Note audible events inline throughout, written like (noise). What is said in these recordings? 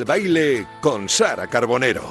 el baile con Sara Carbonero.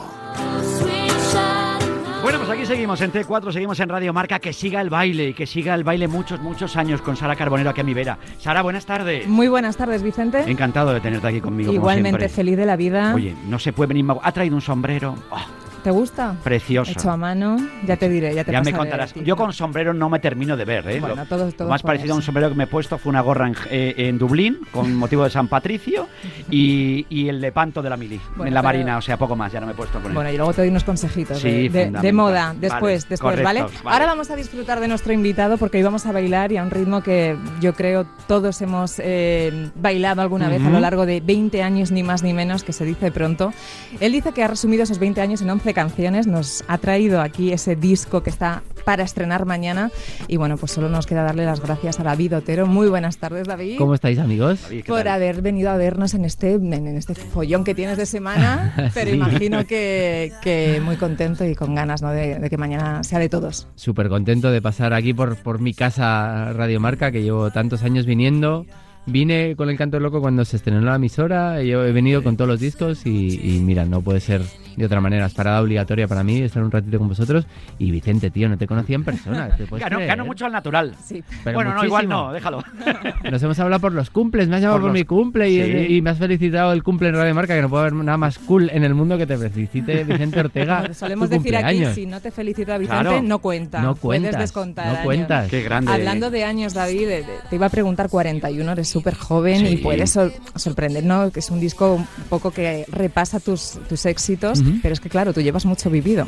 Bueno, pues aquí seguimos en T4, seguimos en Radio Marca. Que siga el baile y que siga el baile muchos, muchos años con Sara Carbonero aquí a mi vera. Sara, buenas tardes. Muy buenas tardes, Vicente. Encantado de tenerte aquí conmigo. Igualmente feliz de la vida. Oye, no se puede venir más. Ha traído un sombrero. Oh, ¿Te gusta? Precioso. Hecho a mano. Ya te diré, ya te Ya me contarás. Yo con sombrero no me termino de ver, ¿eh? Bueno, todos- todos lo más parecido a un sombrero que me he puesto fue una gorra en, eh, en Dublín con motivo de San Patricio (laughs) y, y el lepanto de la mili Bueno, en la pero- marina, o sea, poco más, ya no me he puesto con él. Bueno, y luego te doy unos consejitos Sí, de, de- de moda Vale, después, después, ¿vale? Ahora vamos a disfrutar de nuestro invitado porque hoy vamos a bailar y a un ritmo que yo creo todos hemos eh, bailado alguna vez a lo largo de 20 años, ni más ni menos, que se dice pronto. Él dice que ha resumido esos 20 años en 11 canciones, nos ha traído aquí ese disco que está para estrenar mañana y bueno, pues solo nos queda darle las gracias a David Otero. Muy buenas tardes, David. ¿Cómo estáis, amigos? David, ¿qué por tal? haber venido a vernos en este, en este follón que tienes de semana, (laughs) pero Sí. imagino que, que muy contento y con ganas ¿no? de, de que mañana sea de todos. Súper contento de pasar aquí por, por mi casa Radio Marca, que llevo tantos años viniendo. Vine con el canto loco cuando se estrenó la emisora, yo he venido con todos los discos y, y mira, no puede ser de otra manera. Es parada obligatoria para mí estar un ratito con vosotros. Y Vicente, tío, no te conocía en persona. ¿te puedes Gano, mucho al natural. Sí. Pero bueno, no, igual no, déjalo. (laughs) Nos hemos hablado por los cumples, me has llamado Por por, los- mi cumple y, Sí. y me has felicitado el cumple en Radio Marca, que no puede haber nada más cool en el mundo que te felicite Vicente Ortega. Solemos decir aquí, si no te felicita Vicente, Claro. no cuenta. No Puedes cuentas, descontar no años. cuentas. Qué grande. Hablando de años, David, te iba a preguntar 41, eres súper joven Sí. y puedes sor- sorprender, ¿no? Que es un disco un poco que repasa tus, tus éxitos, Pero es que claro, tú llevas mucho vivido.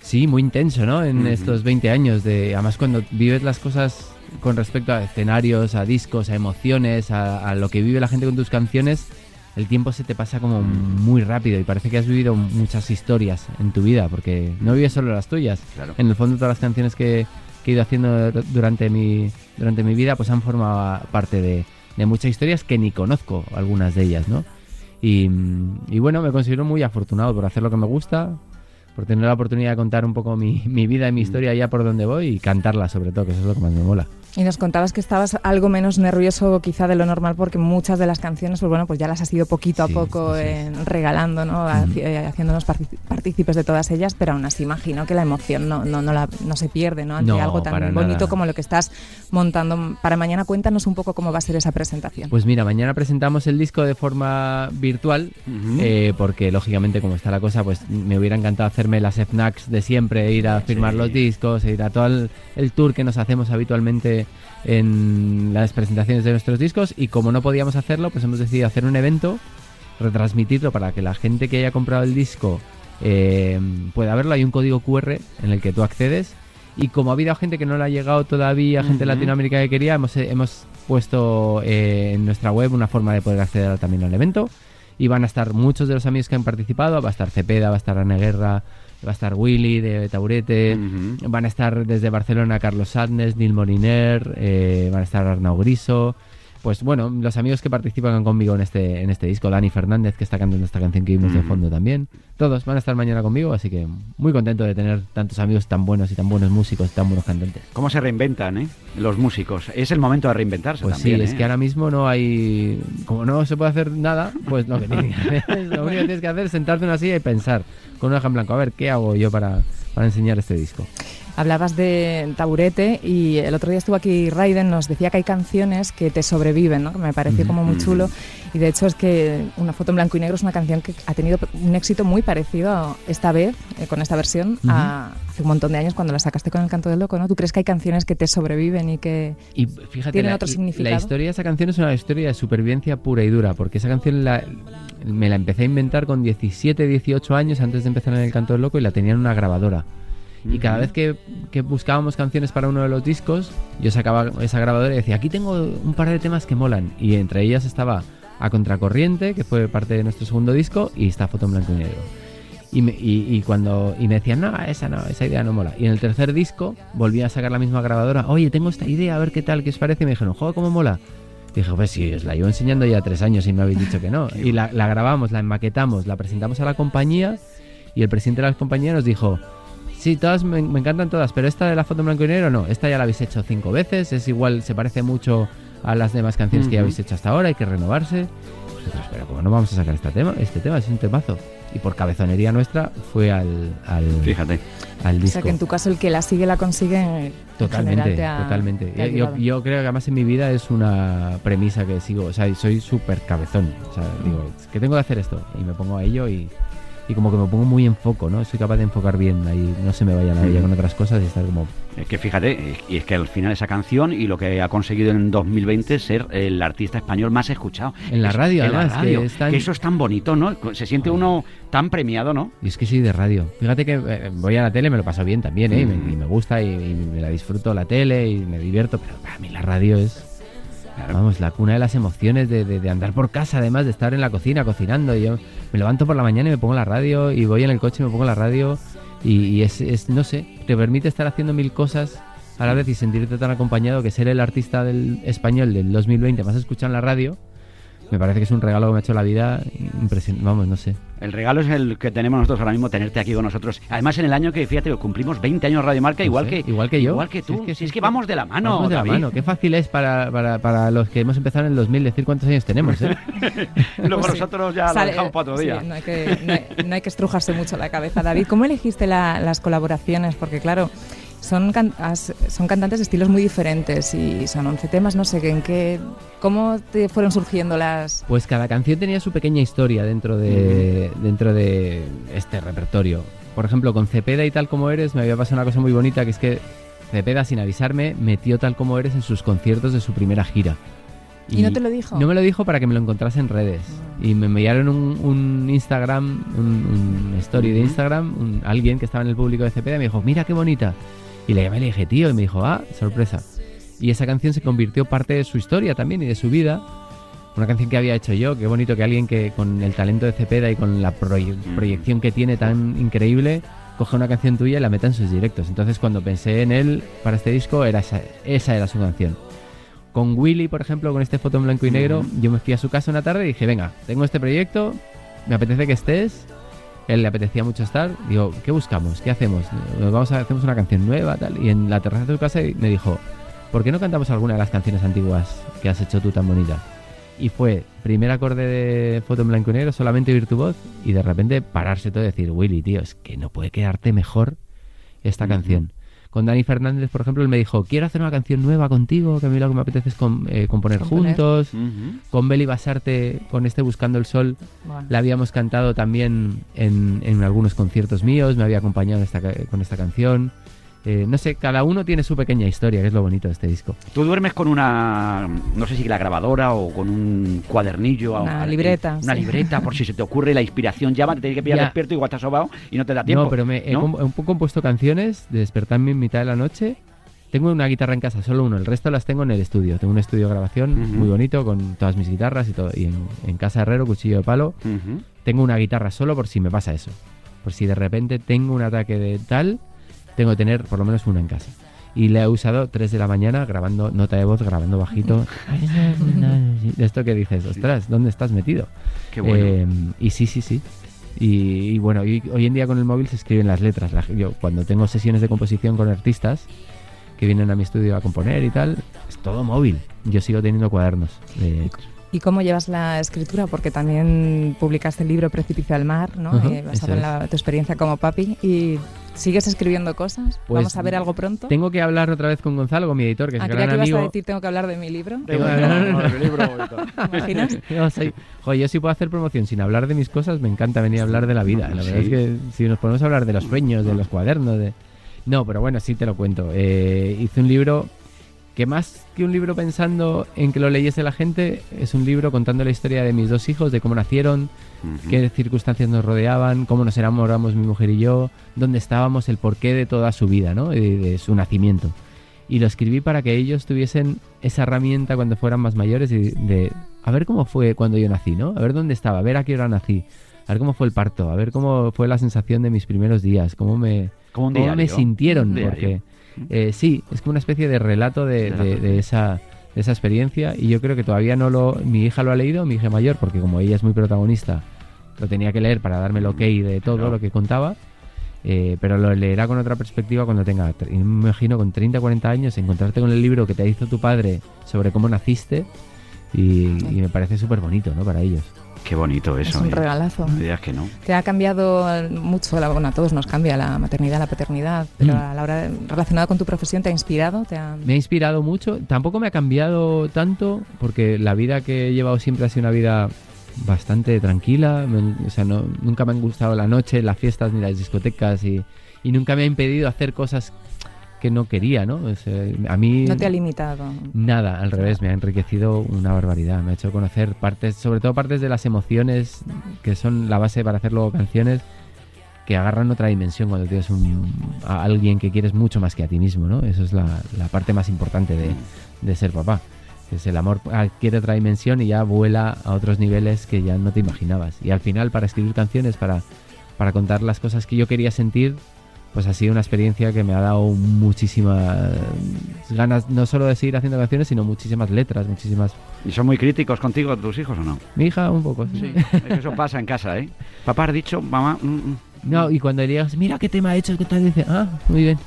Sí, muy intenso, ¿no? En estos 20 años de además cuando vives las cosas con respecto a escenarios, a discos, a emociones, a, a lo que vive la gente con tus canciones, el tiempo se te pasa como muy rápido y parece que has vivido muchas historias en tu vida, porque no vives solo las tuyas. Claro. En el fondo todas las canciones que, que he ido haciendo durante mi, durante mi vida pues han formado parte de, de muchas historias que ni conozco algunas de ellas, ¿no? Y, y bueno, me considero muy afortunado por hacer lo que me gusta, por tener la oportunidad de contar un poco mi, mi vida y mi historia ya por donde voy y cantarla sobre todo, que eso es lo que más me mola. Y nos contabas que estabas algo menos nervioso quizá de lo normal porque muchas de las canciones, pues bueno, pues ya las has ido poquito a Sí, poco sí, sí. eh, regalando, ¿no? Haci- eh, haciéndonos partícipes de todas ellas, pero aún así imagino que la emoción no, no, no, la- no se pierde, ¿no? Ante No, algo tan bonito nada. como lo que estás montando para mañana. Cuéntanos un poco cómo va a ser esa presentación. Pues mira, mañana presentamos el disco de forma virtual, eh, porque lógicamente como está la cosa, pues me hubiera encantado hacerme las FNACs de siempre, ir a firmar Sí. los discos, e ir a todo el, el tour que nos hacemos habitualmente en las presentaciones de nuestros discos y como no podíamos hacerlo, pues hemos decidido hacer un evento, retransmitirlo para que la gente que haya comprado el disco eh, pueda verlo. Hay un código QR en el que tú accedes y como ha habido gente que no le ha llegado todavía, gente de. Latinoamérica que quería, hemos, hemos puesto eh, en nuestra web una forma de poder acceder también al evento. Y van a estar muchos de los amigos que han participado. Va a estar Cepeda, va a estar Ana Guerra, va a estar Willy de Taburete. Van a estar desde Barcelona Carlos Sadnes, Neil Moliner, eh, van a estar Arnau Griso. Pues bueno, los amigos que participan conmigo en este, en este disco, Dani Fernández, que está cantando esta canción que vimos de fondo también. Todos van a estar mañana conmigo, así que muy contento de tener tantos amigos tan buenos y tan buenos músicos, tan buenos cantantes. ¿Cómo se reinventan, eh? Los músicos. Es el momento de reinventarse Pues también. sí, es ¿eh? que ahora mismo no hay. Como no se puede hacer nada, pues lo que tienes que hacer, (laughs) lo único que tienes que hacer es sentarte en una silla y pensar con una hoja en blanco, a ver, ¿qué hago yo para, para enseñar este disco? Hablabas de taburete y el otro día estuvo aquí Raiden, nos decía que hay canciones que te sobreviven, ¿no? que me pareció como muy chulo. Y de hecho es que Una foto en blanco y negro es una canción que ha tenido un éxito muy parecido esta vez, eh, con esta versión, a hace un montón de años cuando la sacaste con El canto del loco, ¿no? ¿Tú crees que hay canciones que te sobreviven y que... Y fíjate, Tienen la, otro significado. la historia de esa canción es una historia de supervivencia pura y dura, porque esa canción la- me la empecé a inventar con 17, 18 años antes de empezar en el canto del loco y la tenía en una grabadora. Y cada vez que, que buscábamos canciones para uno de los discos, yo sacaba esa grabadora y decía, aquí tengo un par de temas que molan. Y entre ellas estaba A Contracorriente, que fue parte de nuestro segundo disco, y esta foto en blanco y negro. Y me, y, y cuando y me decían, no, esa no, esa idea no mola. Y en el tercer disco volví a sacar la misma grabadora, oye, tengo esta idea, a ver qué tal, qué os parece. Y me dijeron, joder, cómo mola. Dije, pues sí, os la llevo enseñando ya tres años y me habéis dicho que no. (laughs) Y la, la grabamos, la enmaquetamos, la presentamos a la compañía y el presidente de la compañía nos dijo, sí, todas me, me encantan todas, pero esta de la foto en blanco y negro no, esta ya la habéis hecho cinco veces, es igual, se parece mucho a las demás canciones que ya habéis hecho hasta ahora, hay que renovarse. nosotros, pero ¿cómo no vamos a sacar este tema? Este tema es un temazo. Y por cabezonería nuestra fue al, al, Fíjate. al O disco. sea que en tu caso el que la sigue la consigue. en Totalmente, ha- totalmente. te ha Yo, yo creo que además en mi vida es una premisa que sigo. O sea, soy súper cabezón. O sea, digo, es que tengo que hacer esto. Y me pongo a ello y, y como que me pongo muy en foco, ¿no? Soy capaz de enfocar bien ahí. No se me vaya la olla Mm. con otras cosas y estar como... Es que fíjate, y es que al final esa canción y lo que ha conseguido en 2020 es ser el artista español más escuchado. En la Es- radio, en la además, que radio, es tan- que eso es tan bonito, ¿no? Se siente uno tan premiado, ¿no? Y es que soy de radio. Fíjate que eh, voy a la tele, me lo paso bien también, ¿eh? Y me- Mm. Y, me, gusta y, y me la disfruto la tele y me divierto, pero para mí la radio es... Claro. Vamos, la cuna de las emociones, de, de- andar por casa, además de estar en la cocina cocinando. Y yo me levanto por la mañana y me pongo la radio, y voy en el coche y me pongo la radio, y, y es, es, no sé, te permite estar haciendo mil cosas a la vez y sentirte tan acompañado que ser el artista del español del 2020 más escuchado en la radio, me parece que es un regalo que me ha hecho la vida impresionante. Vamos, no sé. El regalo es el que tenemos nosotros ahora mismo, tenerte aquí con nosotros. Además, en el año que, fíjate, cumplimos 20 años Radio Marca, igual que, igual que yo. Igual que tú. Si es que- Si es vamos de la mano, Vamos de la mano. Qué fácil es para, para, para los que hemos empezado en el 2000 decir cuántos años tenemos, ¿eh? (laughs) Luego Pues sí. nosotros ya Sale- lo dejamos para otro sí, día. no, hay que, no, hay, no hay que estrujarse mucho la cabeza. David, ¿cómo elegiste la- las colaboraciones? Porque claro, son, can- son cantantes de estilos muy diferentes y son 11 temas, no sé, ¿en qué, ¿cómo te fueron surgiendo las...? Pues cada canción tenía su pequeña historia dentro de, dentro de este repertorio. Por ejemplo, con Cepeda y tal como eres, me había pasado una cosa muy bonita, que es que Cepeda, sin avisarme, metió tal como eres en sus conciertos de su primera gira. ¿Y, no te lo dijo? No me lo dijo para que me lo encontrase en redes. Y me enviaron un, un Instagram, un, un story de. Instagram, un- alguien que estaba en el público de Cepeda y me dijo, mira qué bonita. Y le llamé y le dije, tío, y me dijo, ah, sorpresa. Y esa canción se convirtió parte de su historia también y de su vida. Una canción que había hecho yo, qué bonito que alguien que con el talento de Cepeda y con la proye- Mm. proyección que tiene tan increíble, coge una canción tuya y la meta en sus directos. Entonces cuando pensé en él para este disco, era esa, esa era su canción. Con Willy, por ejemplo, con este foto en blanco y negro, Ujú. yo me fui a su casa una tarde y dije, venga, tengo este proyecto, me apetece que estés. Él le apetecía mucho estar. Digo, ¿qué buscamos? ¿Qué hacemos? Nos vamos a hacemos una canción nueva, tal. Y en la terraza de su casa me dijo, ¿por qué no cantamos alguna de las canciones antiguas que has hecho tú tan bonita? Y fue primer acorde de foto en blanco y negro, solamente oír tu voz y de repente pararse todo y decir, Willy, tío, es que no puede quedarte mejor esta canción. Con Dani Fernández, por ejemplo, él me dijo, quiero hacer una canción nueva contigo, que a mí lo que me apetece es com- eh, componer Componer. juntos. Con Beli Basarte, con este Buscando el Sol, Bueno. la habíamos cantado también en, en algunos conciertos míos, me había acompañado en esta ca- con esta canción. Eh, no sé, cada uno tiene su pequeña historia, que es lo bonito de este disco. Tú duermes con una, no sé si la grabadora o con un cuadernillo. Una libreta, Una sí. libreta, por si se te ocurre la inspiración llama, te tienes que pillar Ya. despierto, igual estás sobado y no te da tiempo. No, pero me he, ¿no? he compuesto canciones de despertarme en mitad de la noche. Tengo una guitarra en casa, solo uno, el resto las tengo en el estudio. Tengo un estudio de grabación muy bonito con todas mis guitarras y todo. Y en, en casa Herrero, cuchillo de palo, tengo una guitarra solo por si me pasa eso. Por si de repente tengo un ataque de tal, tengo que tener por lo menos una en casa. Y le he usado 3 de la mañana grabando nota de voz, grabando bajito. (laughs) De esto que dices, ostras, ¿dónde estás metido? Qué bueno. Eh, y sí, sí, sí. Y, y bueno, y hoy en día con el móvil se escriben las letras. La- yo cuando tengo sesiones de composición con artistas que vienen a mi estudio a componer y tal, es todo móvil. Yo sigo teniendo cuadernos. de- ¿Y cómo llevas la escritura? Porque también publicaste el libro Precipicio al Mar, ¿no? Ajá, Eh, eso basado en la- tu experiencia como papi. ¿Y sigues escribiendo cosas? Pues, ¿Vamos a ver algo pronto? Tengo que hablar otra vez con Gonzalo, con mi editor, que es Ah, gran que ibas amigo. a decir, tengo que hablar de mi libro. Tengo- Tengo- no, no, el libro (laughs) y todo. ¿Te imaginas? (laughs) Soy- joder, yo sí puedo hacer promoción sin hablar de mis cosas, me encanta venir a hablar de la vida. La verdad Sí. es que si nos ponemos a hablar de los sueños, de los cuadernos, de... No, pero bueno, sí te lo cuento. Eh, hice un libro que más que un libro pensando en que lo leyese la gente, es un libro contando la historia de mis dos hijos, de cómo nacieron, qué circunstancias nos rodeaban, cómo nos enamoramos mi mujer y yo, dónde estábamos, el porqué de toda su vida, ¿no? De, de su nacimiento. Y lo escribí para que ellos tuviesen esa herramienta cuando fueran más mayores y de a ver cómo fue cuando yo nací, ¿no? A ver dónde estaba, a ver a qué hora nací, a ver cómo fue el parto, a ver cómo fue la sensación de mis primeros días, cómo me, Como un cómo me sintieron, Un diario. porque eh, sí, es como una especie de relato de, esa, de esa experiencia y yo creo que todavía no lo... Mi hija lo ha leído, mi hija mayor, porque como ella es muy protagonista, lo tenía que leer para darme el ok de todo Claro. lo que contaba, eh, pero lo leerá con otra perspectiva cuando tenga, me imagino, con 30, 40 años, encontrarte con el libro que te hizo tu padre sobre cómo naciste, Y, y me parece súper bonito, ¿no? Para ellos. Qué bonito eso. es un ¿eh? regalazo. No digas que no. Te ha cambiado mucho, la- bueno, a todos nos cambia la maternidad, la paternidad, pero Mm. a la hora de- relacionado con tu profesión te ha inspirado, te ha... Me ha inspirado mucho. Tampoco me ha cambiado tanto, porque la vida que he llevado siempre ha sido una vida bastante tranquila. Me- o sea, no, nunca me han gustado la noche, las fiestas ni las discotecas y, y nunca me ha impedido hacer cosas que no quería, ¿no? O sea, a mí No te ha limitado. nada, al revés, me ha enriquecido una barbaridad. Me ha hecho conocer partes, sobre todo partes de las emociones que son la base para hacer luego canciones que agarran otra dimensión cuando tienes un, a alguien que quieres mucho más que a ti mismo, ¿no? Eso es la, la parte más importante de, de ser papá. Es el amor adquiere otra dimensión y ya vuela a otros niveles que ya no te imaginabas. Y al final, para escribir canciones, para, para contar las cosas que yo quería sentir, pues ha sido una experiencia que me ha dado muchísimas ganas, no solo de seguir haciendo canciones, sino muchísimas letras, muchísimas... ¿Y son muy críticos contigo tus hijos o no? Mi hija un poco, sí. Es que eso pasa en casa, ¿eh? Papá ha dicho, mamá... mm, mm. No, y cuando le digas, mira qué tema ha hecho, ¿qué tal? Dice, ah, muy bien.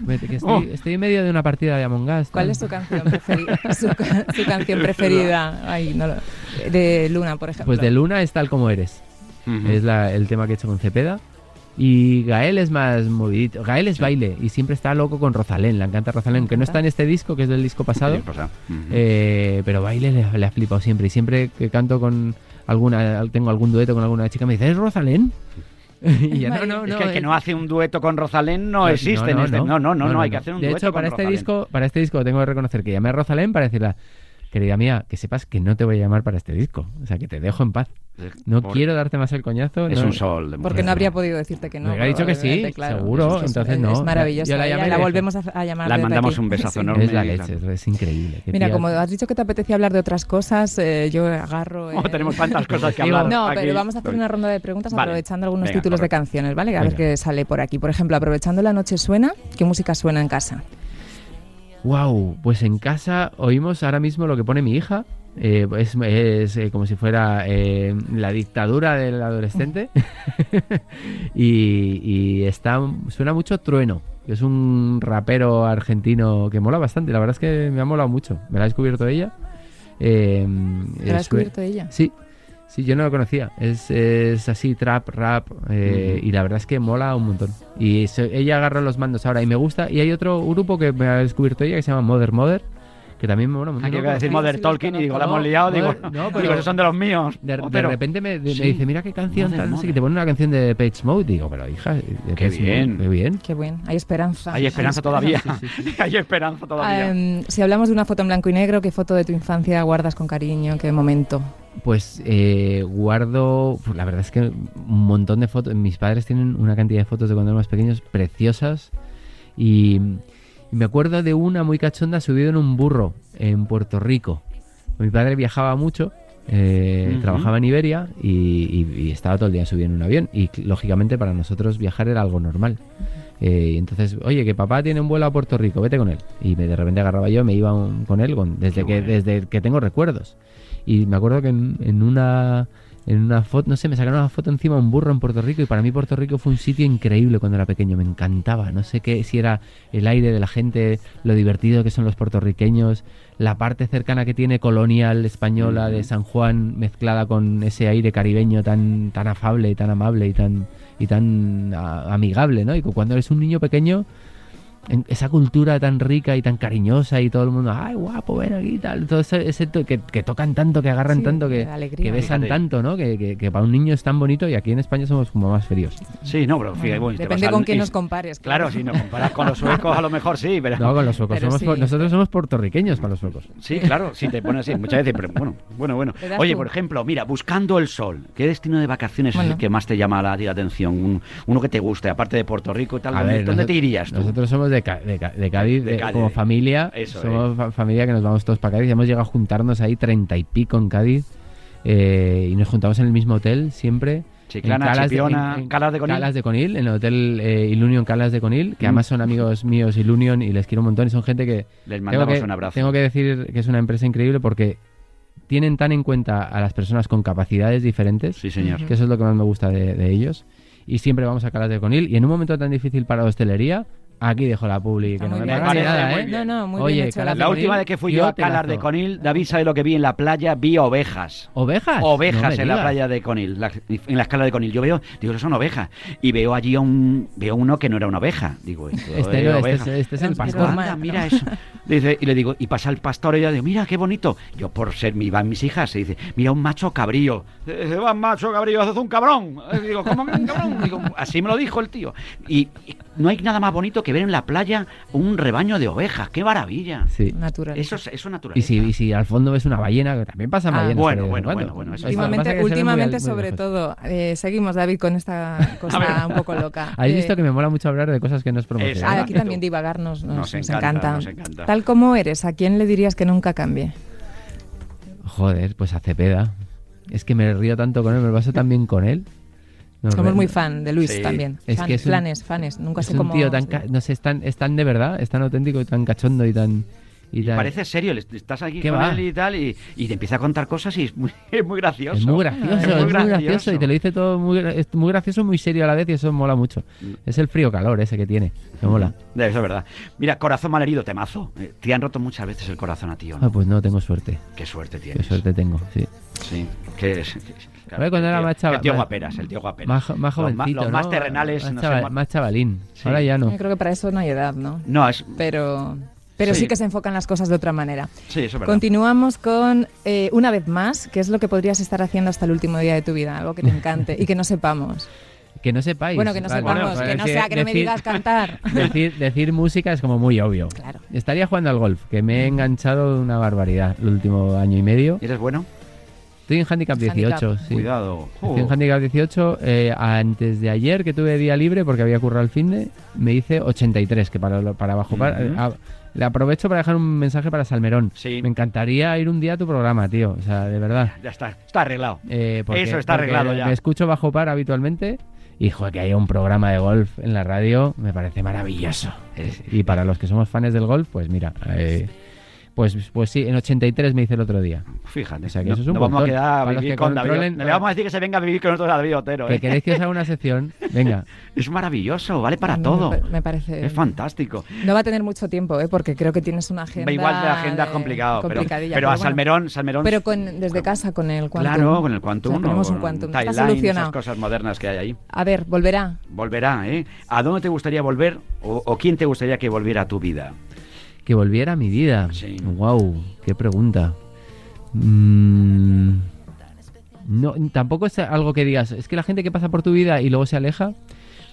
Vete, que estoy, (laughs) Oh. estoy en medio de una partida de Among Us. ¿Cuál es tu canción preferida? (laughs) su, ca- su canción (laughs) preferida Ay, no lo- de Luna, por ejemplo. Pues de Luna es tal como eres. Es la- el tema que he hecho con Cepeda. Y Gael es más movidito. Gael es baile y siempre está loco con Rosalén. Le encanta Rosalén, que no está en este disco, que es del disco pasado. Sí. Eh, pero baile le, le ha flipado siempre. Y siempre que canto con alguna, tengo algún dueto con alguna chica, me dice, ¿es Rosalén? (laughs) y ya, no, no, es no. que el que es- no hace un dueto con Rosalén no, existe en este. No, no, no, no, hay que hacer un De dueto hecho, con para este Rosalén. disco, para este disco tengo que reconocer que llamé a Rosalén para decirle, querida mía, que sepas que no te voy a llamar para este disco. O sea, que te dejo en paz. No Por- quiero darte más el coñazo. Es no- un sol de Porque no habría podido decirte que no. Me habría dicho que sí, claro. seguro, Es- entonces es, no. Es maravillosa. Yo la volvemos a, llamar. La mandamos aquí. un besazo (laughs) Sí. enorme. Es la leche, es, es increíble. Qué Mira, tía- como has dicho que te apetece hablar de otras cosas, eh, yo agarro. Oh, eh, tenemos tantas cosas que (laughs) hablar. No, aquí. pero vamos a hacer una ronda de preguntas Vale. aprovechando algunos Venga, títulos correcto. de canciones, ¿vale? A ver qué sale por aquí. Por ejemplo, aprovechando la noche suena, ¿qué música suena en casa? Wow, pues en casa oímos ahora mismo lo que pone mi hija. Eh, es es, eh, como si fuera eh, la dictadura del adolescente. (laughs) y, y está suena mucho Trueno, que es un rapero argentino que mola bastante. La verdad es que me ha molado mucho. Me la ha descubierto ella. Eh, ¿Te la ha es- descubierto ella? Sí, sí, yo no lo conocía. Es, es así, trap, rap, eh, y la verdad es que mola un montón. Y se- ella agarra los mandos ahora y me gusta. Y hay otro grupo que me ha descubierto ella que se llama Mother Mother, que también me mola un montón. Aquí iba a decir sí, Mother sí, Talking y digo, la hemos liado. Digo, digo, pero- esos son de los míos. De, de Pero- repente me, de- me Sí. dice, mira qué canción, Mother, tal, no sé, Mother. que te pone una canción de Page Mode. Digo, pero hija, de Qué bien. Mode, qué bien. Qué bien, hay esperanza. Hay esperanza todavía. Sí, sí, (laughs) Hay esperanza todavía. Em, si hablamos de una foto en blanco y negro, ¿qué foto de tu infancia guardas con cariño? ¿Qué momento? Pues eh, guardo, pues, la verdad es que un montón de fotos. Mis padres tienen una cantidad de fotos de cuando éramos pequeños preciosas. Y, y me acuerdo de una muy cachonda subido en un burro en Puerto Rico. Mi padre viajaba mucho, eh, trabajaba en Iberia y, y- y estaba todo el día subido en un avión. Y lógicamente para nosotros viajar era algo normal. Eh, y entonces, oye, que papá tiene un vuelo a Puerto Rico, vete con él. Y me, de repente agarraba yo, me iba un- con él con- desde, Qué que, bueno. desde que tengo recuerdos. Y me acuerdo que en, en una en una foto, no sé, me sacaron una foto encima de un burro en Puerto Rico y para mí Puerto Rico fue un sitio increíble cuando era pequeño, me encantaba, no sé qué, si era el aire de la gente, lo divertido que son los puertorriqueños, la parte cercana que tiene colonial española de San Juan mezclada con ese aire caribeño tan tan afable y tan amable y tan y tan a- amigable, ¿no? Y cuando eres un niño pequeño en esa cultura tan rica y tan cariñosa y todo el mundo, ay, guapo, ven aquí y tal. Todo ese, ese to- que, que tocan tanto, que agarran Sí, tanto, que, besan Fíjate. tanto, ¿no? Que, que- que para un niño es tan bonito y aquí en España somos como más fríos. Sí, no, pero fíjate, bueno, Depende con quién nos compares. Claro, si nos comparas con los suecos, a lo mejor sí, pero. No, con los suecos. Somos sí. por- nosotros somos puertorriqueños para los suecos. Sí, claro, si te pones así muchas veces, pero bueno, bueno, bueno. ¿Le das Oye, tú? por ejemplo, mira, buscando el sol, ¿qué destino de vacaciones es el que más te llama la, la atención? Un- uno que te guste, aparte de Puerto Rico y tal, A ¿dónde, ver, dónde te irías tú? Nosotros somos de, Cádiz, De como familia. Eso, somos fa- familia que nos vamos todos para Cádiz. Hemos llegado a juntarnos ahí treinta y pico en Cádiz. eh, y nos juntamos en el mismo hotel siempre. Chiclana, en Calas de- Chipiona, en- en Calas de Conil. Calas de Conil, en el hotel eh, Ilunion Calas de Conil, que Mm. además son amigos míos Ilunion y les quiero un montón y son gente que Les mandamos que, un abrazo. tengo que decir que es una empresa increíble porque tienen tan en cuenta a las personas con capacidades diferentes, Sí, señor. que eso es lo que más me gusta de, de ellos. Y siempre vamos a Calas de Conil y en un momento tan difícil para la hostelería, Aquí dejo la publi, que no me ni nada, ¿eh? No, no, muy Oye, bien hecho La la última Conil, vez que fui yo a. Calar de Conil, David sabe lo que vi en la playa, vi ovejas. ¿Ovejas? Ovejas No en la playa de Conil, la- en la escala de Conil. Yo veo, digo, son ovejas. Y veo allí a un, veo uno que no era una oveja. Digo, esto Este es no, este oveja. es, este es el pastor. anda, mira eso. Dice, y le digo, y pasa el pastor y yo digo, mira qué bonito. Yo por ser mi, van mis hijas, se dice, mira un macho cabrío. Dice, va macho cabrío, haces un cabrón. Digo, ¿cómo que un cabrón? Digo, así me lo dijo el tío. Y, y no hay nada más bonito que ver en la playa un rebaño de ovejas. ¡Qué maravilla! Sí. Natural. Eso es, eso es natural. Y si, y si al fondo ves una ballena, que también pasan Ah, ballenas. bueno, bueno, bueno, eso que pasa Últimamente, es que últimamente muy sobre todo. Eh, seguimos, David, con esta (laughs) cosa un poco loca. ¿Habéis Eh, visto que me mola mucho hablar de cosas que no es promoción? Exacto. Ah, aquí también divagar nos, nos- Nos nos encanta, encanta. nos encanta. Tal como eres, ¿a quién le dirías que nunca cambie? Joder, pues a Cepeda. Es que me río tanto con él, me lo paso tan bien con él. Nos Somos re- muy fan de Luis Sí. también. Es Fan- que es un- flanes, fanes. Nunca Es sé un cómo. tío tan, ca- no sé, es tan, es tan de verdad, es tan auténtico y tan cachondo y tan... Y parece serio, le- estás aquí ¿Qué con va? él y tal, y, y te empieza a contar cosas y es muy, (laughs) es muy gracioso. Es muy gracioso, Es es muy muy, gracioso. gracioso. y te lo dice todo muy, es muy gracioso, muy serio a la vez y eso mola mucho. Mm. Es el frío calor ese que tiene, me mola. Eso es verdad. Mira, corazón malherido, temazo. Eh, Te han roto muchas veces el corazón a ti, ¿o no? Ah, pues no, tengo suerte, Qué suerte qué tienes. suerte tengo, sí. Sí. Que es, A ver, cuando el era tío- más chaval- El tío guaperas, el tío guaperas. Más, más jovencito, Los, más ¿no? terrenales. Más, no sé, chaval- ma- más chavalín, Sí. ahora ya no. Yo creo que para eso no hay edad, ¿no? No, es... Pero, pero sí. Sí. que se enfocan las cosas de otra manera. Sí, eso es verdad. Continuamos con eh, una vez más, ¿qué es lo que podrías estar haciendo hasta el último día de tu vida? Algo que te encante y que no sepamos. Que no sepáis. Bueno, que no Vale, sepamos, bueno, que no decir- sea que no me decir- digas cantar. (laughs) Decir, decir música es como muy obvio. Claro. Estaría jugando al golf, que me he enganchado una barbaridad el último año y medio. ¿Y eres bueno? Estoy en handicap 18, Handicap. sí. Cuidado. Estoy en handicap 18. eh, antes de ayer, que tuve día libre porque había currado el fin de, me hice 83, que para, lo- para abajo. para- ah, le aprovecho para dejar un mensaje para Salmerón. Sí. Me encantaría ir un día a tu programa, tío. O sea, de verdad. Ya está, está arreglado. Eh, porque- Eso está arreglado ya. Me escucho bajo par habitualmente. Y joder, que haya un programa de golf en la radio me parece maravilloso. Es- y para los que somos fans del golf, pues mira, eh, pues, pues sí, en 83 me hice el otro día. Fíjate. O sea, que no, eso es un no vamos a quedar a vivir que con David. controlen- Le vamos a decir que se venga a vivir con nosotros a David Otero. ¿Que ¿eh? queréis que os haga una sección? Venga. (laughs) Es maravilloso, vale para mí todo. Me, pa- me parece. Es fantástico. No va a tener mucho tiempo, ¿eh? porque creo que tienes una agenda. Igual de agenda es complicado, pero, complicadilla, pero a bueno. Salmerón, Salmerón. Pero con, desde casa, con el Quantum. Claro, con el Quantum. O sea, tenemos o un Quantum. Está solucionado. esas cosas modernas que hay ahí. A ver, volverá. Volverá, ¿eh? ¿A dónde te gustaría volver o, o quién te gustaría que volviera a tu vida? Que volviera a mi vida. Sí. Wow, qué pregunta. Mm, no, tampoco es algo que digas, es que la gente que pasa por tu vida y luego se aleja,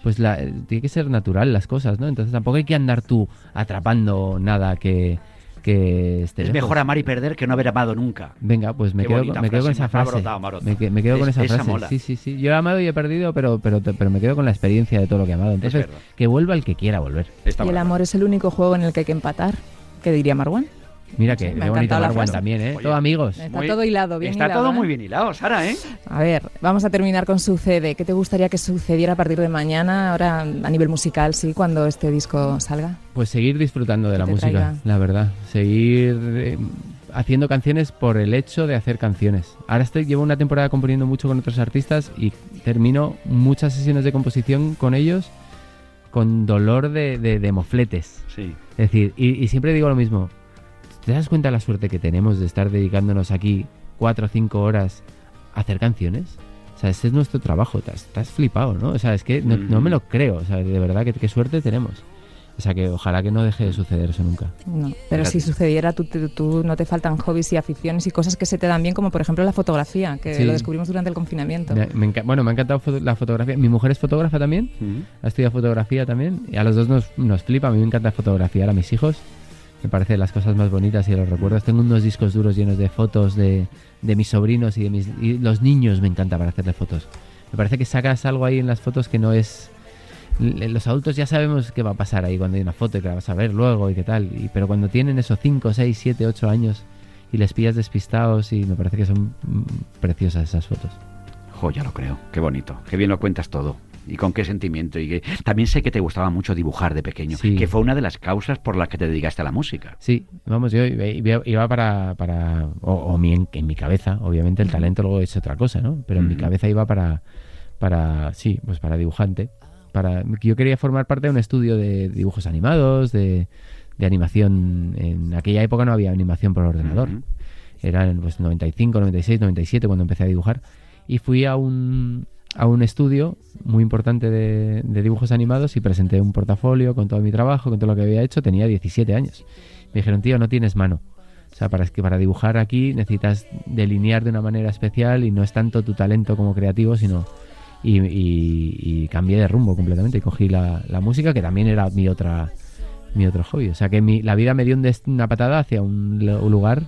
pues la- tiene que ser natural las cosas, ¿no? Entonces tampoco hay que andar tú atrapando nada que, que esté Es lejos. mejor amar y perder que no haber amado nunca. Venga, pues me quedo, me quedo con esa frase. brotado, me. Me, que- me quedo con Es- esa esa frase. mola. Sí, sí, sí. Yo he amado y he perdido, pero, pero, pero me quedo con la experiencia de todo lo que he amado. Entonces, que vuelva el que quiera volver. Está y el amor es el único juego en el que hay que empatar. ¿Qué diría Marwan? Mira que Sí, me ha bonito encantado la frase. también, ¿eh? Oye. Todo amigos. Está Muy- todo hilado, bien Está hilado, todo ¿eh? muy bien hilado, Sara, ¿eh? A ver, vamos a terminar con Sucede. ¿Qué te gustaría que sucediera a partir de mañana, ahora a nivel musical, sí, cuando este disco salga? Pues seguir disfrutando de la música, traiga. la verdad. Seguir eh, haciendo canciones por el hecho de hacer canciones. Ahora estoy, llevo una temporada componiendo mucho con otros artistas y termino muchas sesiones de composición con ellos con dolor de, de- de mofletes. Sí. Es decir, y, y siempre digo lo mismo. ¿Te das cuenta la suerte que tenemos de estar dedicándonos aquí cuatro o cinco horas a hacer canciones? O sea, ese es nuestro trabajo. Estás, flipado, ¿no? O sea, es que no, no me lo creo. O sea, de verdad, que qué suerte tenemos. O sea, que ojalá que no deje de suceder eso nunca. No, pero si sucediera, tú, tú- tú no te faltan hobbies y aficiones y cosas que se te dan bien, como por ejemplo la fotografía, que Sí. lo descubrimos durante el confinamiento. Me- me enca- bueno, me ha encantado foto- la fotografía. Mi mujer es fotógrafa también. Ha estudiado fotografía también. Y a los dos nos, nos flipa. A mí me encanta fotografiar a mis hijos. Me parece las cosas más bonitas y los recuerdos. Tengo unos discos duros llenos de fotos de, de mis sobrinos y de mis y los niños. Me encanta para hacerle fotos. Me parece que sacas algo ahí en las fotos que no es. Los adultos ya sabemos qué va a pasar ahí cuando hay una foto y que la vas a ver luego y qué tal. Y, pero cuando tienen esos 5, 6, 7, 8 años y les pillas despistados y me parece que son mm, preciosas esas fotos. Jo, ya lo creo. Qué bonito. Qué bien lo cuentas todo. Y con qué sentimiento. Y que... También sé que te gustaba mucho dibujar de pequeño. Sí. Que fue una de las causas por las que te dedicaste a la música. Sí, vamos, yo iba, para, para o, o mi, en, en mi cabeza, obviamente el talento luego es otra cosa, ¿no? Pero en mi cabeza iba para, para, sí, pues para dibujante. para yo quería formar parte de un estudio de dibujos animados, de, de animación. En aquella época no había animación por ordenador. Ujú. Era en pues, 95, 96, 97 cuando empecé a dibujar. Y fui a un, a un estudio muy importante de, de dibujos animados y presenté un portafolio con todo mi trabajo, con todo lo que había hecho. Tenía 17 años. Me dijeron, tío, no tienes mano. O sea, para, es que para dibujar aquí necesitas delinear de una manera especial y no es tanto tu talento como creativo, sino... Y, y- cambié de rumbo completamente y cogí la, la música, que también era mi otra mi otro hobby. O sea que mi- la vida me dio un dest- una patada hacia un, un lugar